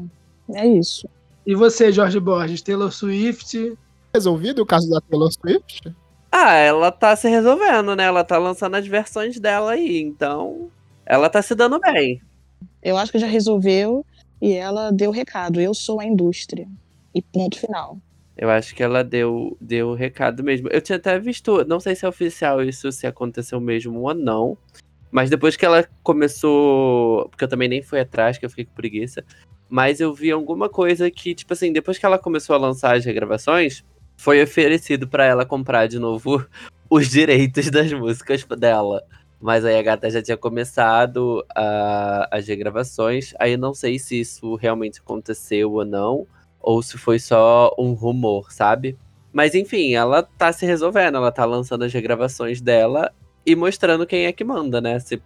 É isso. E você, Jorge Borges, Taylor Swift? Resolvido o caso da Taylor Swift? Ah, ela tá se resolvendo, né? Ela tá lançando as versões dela aí, então. Ela tá se dando bem. Eu acho que já resolveu e ela deu o recado. Eu sou a indústria. E ponto final. Eu acho que ela deu, deu o recado mesmo. Eu tinha até visto, não sei se é oficial isso, se aconteceu mesmo ou não. Mas depois que ela começou. Porque eu também nem fui atrás, que eu fiquei com preguiça. Mas eu vi alguma coisa que, tipo assim, depois que ela começou a lançar as regravações, foi oferecido pra ela comprar de novo os direitos das músicas dela. Mas aí a gata já tinha começado a- as regravações. Aí não sei se isso realmente aconteceu ou não ou se foi só um rumor, sabe? Mas enfim, ela tá se resolvendo, ela tá lançando as regravações dela e mostrando quem é que manda, né? Se,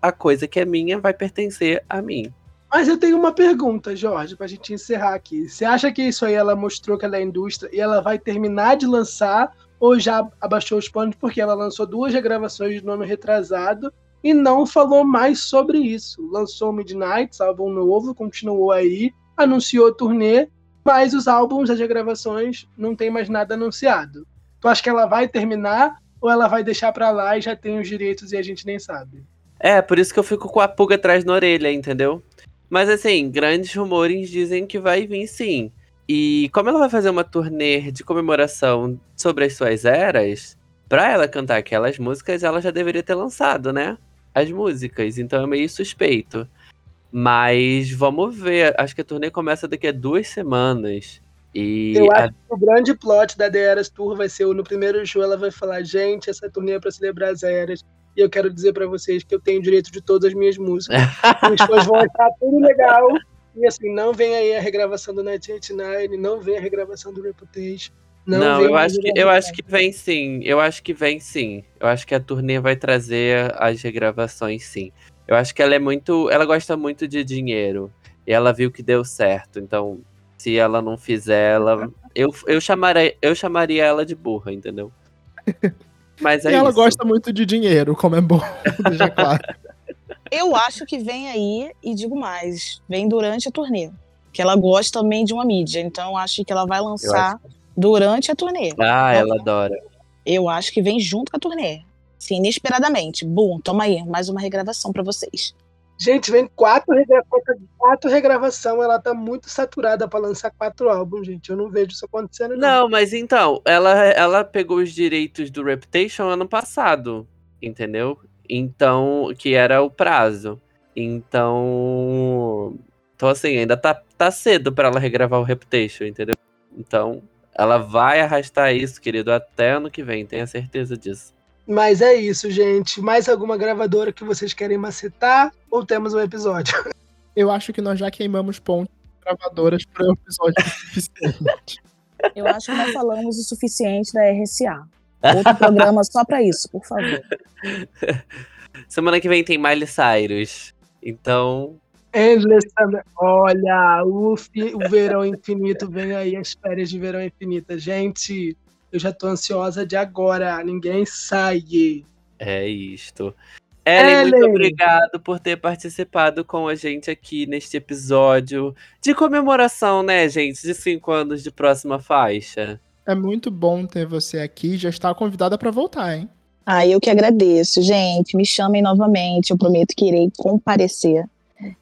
a coisa que é minha vai pertencer a mim. Mas eu tenho uma pergunta, Jorge, pra gente encerrar aqui. Você acha que isso aí ela mostrou que ela é indústria e ela vai terminar de lançar ou já abaixou os panos porque ela lançou duas regravações de nome retrasado e não falou mais sobre isso? Lançou Midnight, álbum novo, continuou aí, anunciou turnê, mas os álbuns, as regravações, não tem mais nada anunciado. Tu acha que ela vai terminar ou ela vai deixar pra lá e já tem os direitos e a gente nem sabe? É, por isso que eu fico com a pulga atrás na orelha, entendeu? Mas assim, grandes rumores dizem que vai vir sim. E como ela vai fazer uma turnê de comemoração sobre as suas eras, pra ela cantar aquelas músicas, ela já deveria ter lançado, né? As músicas. Então é meio suspeito. Mas vamos ver. Acho que a turnê começa daqui a duas semanas. E Eu a- acho que o grande plot da The Eras Tour vai ser no primeiro show ela vai falar, gente, essa turnê é pra celebrar as eras. E eu quero dizer pra vocês que eu tenho direito de todas as minhas músicas. Os fãs vão achar tudo legal. E assim, não vem aí a regravação do 1989, não vem a regravação do Reputation. Não, Não, eu acho, que, eu acho que vem sim. Eu acho que vem sim. Eu acho que a turnê vai trazer as regravações sim. Eu acho que ela é muito. Ela gosta muito de dinheiro. E ela viu que deu certo. Então, se ela não fizer, ela. Eu, eu, chamaria, eu chamaria ela de burra, entendeu? Mas é e ela isso. gosta muito de dinheiro, como é bom deixar claro. Eu acho que vem aí, e digo mais, vem durante a turnê. Que ela gosta também de uma mídia. Então acho que ela vai lançar durante a turnê. Ah, ela adora. Eu acho que vem junto com a turnê. Assim, inesperadamente. Bum, toma aí, mais uma regravação pra vocês. Gente, vem quatro regravações. Quatro regravação, ela tá muito saturada pra lançar quatro álbuns, gente. Eu não vejo isso acontecendo, não. Não, mas então, ela, ela pegou os direitos do Reputation ano passado, entendeu? Então, que era o prazo. Então. Então, assim, ainda tá, tá cedo pra ela regravar o Reputation, entendeu? Então, ela vai arrastar isso, querido, até ano que vem, tenha certeza disso. Mas é isso, gente. Mais alguma gravadora que vocês querem macetar? Ou temos um episódio? Eu acho que nós já queimamos pontos gravadoras para o episódio suficiente. Eu acho que nós falamos o suficiente da RSA. Outro programa só pra isso, por favor. Semana que vem tem Miley Cyrus. Então, Endless Summer. Olha, o, fi- o verão infinito vem aí, as férias de verão infinita. Gente, eu já tô ansiosa de agora. Ninguém sai. É isto. Ellen, muito Ellen! obrigado por ter participado com a gente aqui neste episódio de comemoração, né, gente, de cinco anos de próxima faixa. É muito bom ter você aqui. Já está convidada para voltar, hein? Ah, eu que agradeço, gente. Me chamem novamente. Eu prometo que irei comparecer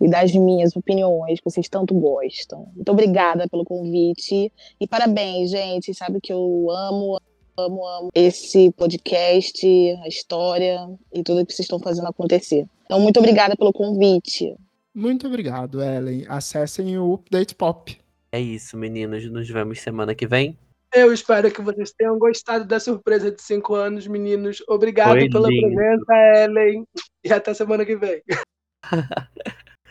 e dar as minhas opiniões que vocês tanto gostam. Muito obrigada pelo convite e parabéns, gente. Sabe que eu amo, amo, amo esse podcast, a história e tudo que vocês estão fazendo acontecer. Então, muito obrigada pelo convite. Muito obrigado, Ellen. Acessem o Update Pop. É isso, meninos. Nos vemos semana que vem. Eu espero que vocês tenham gostado da surpresa de cinco anos, meninos. Obrigado Foi pela lindo. presença, Ellen. E até semana que vem.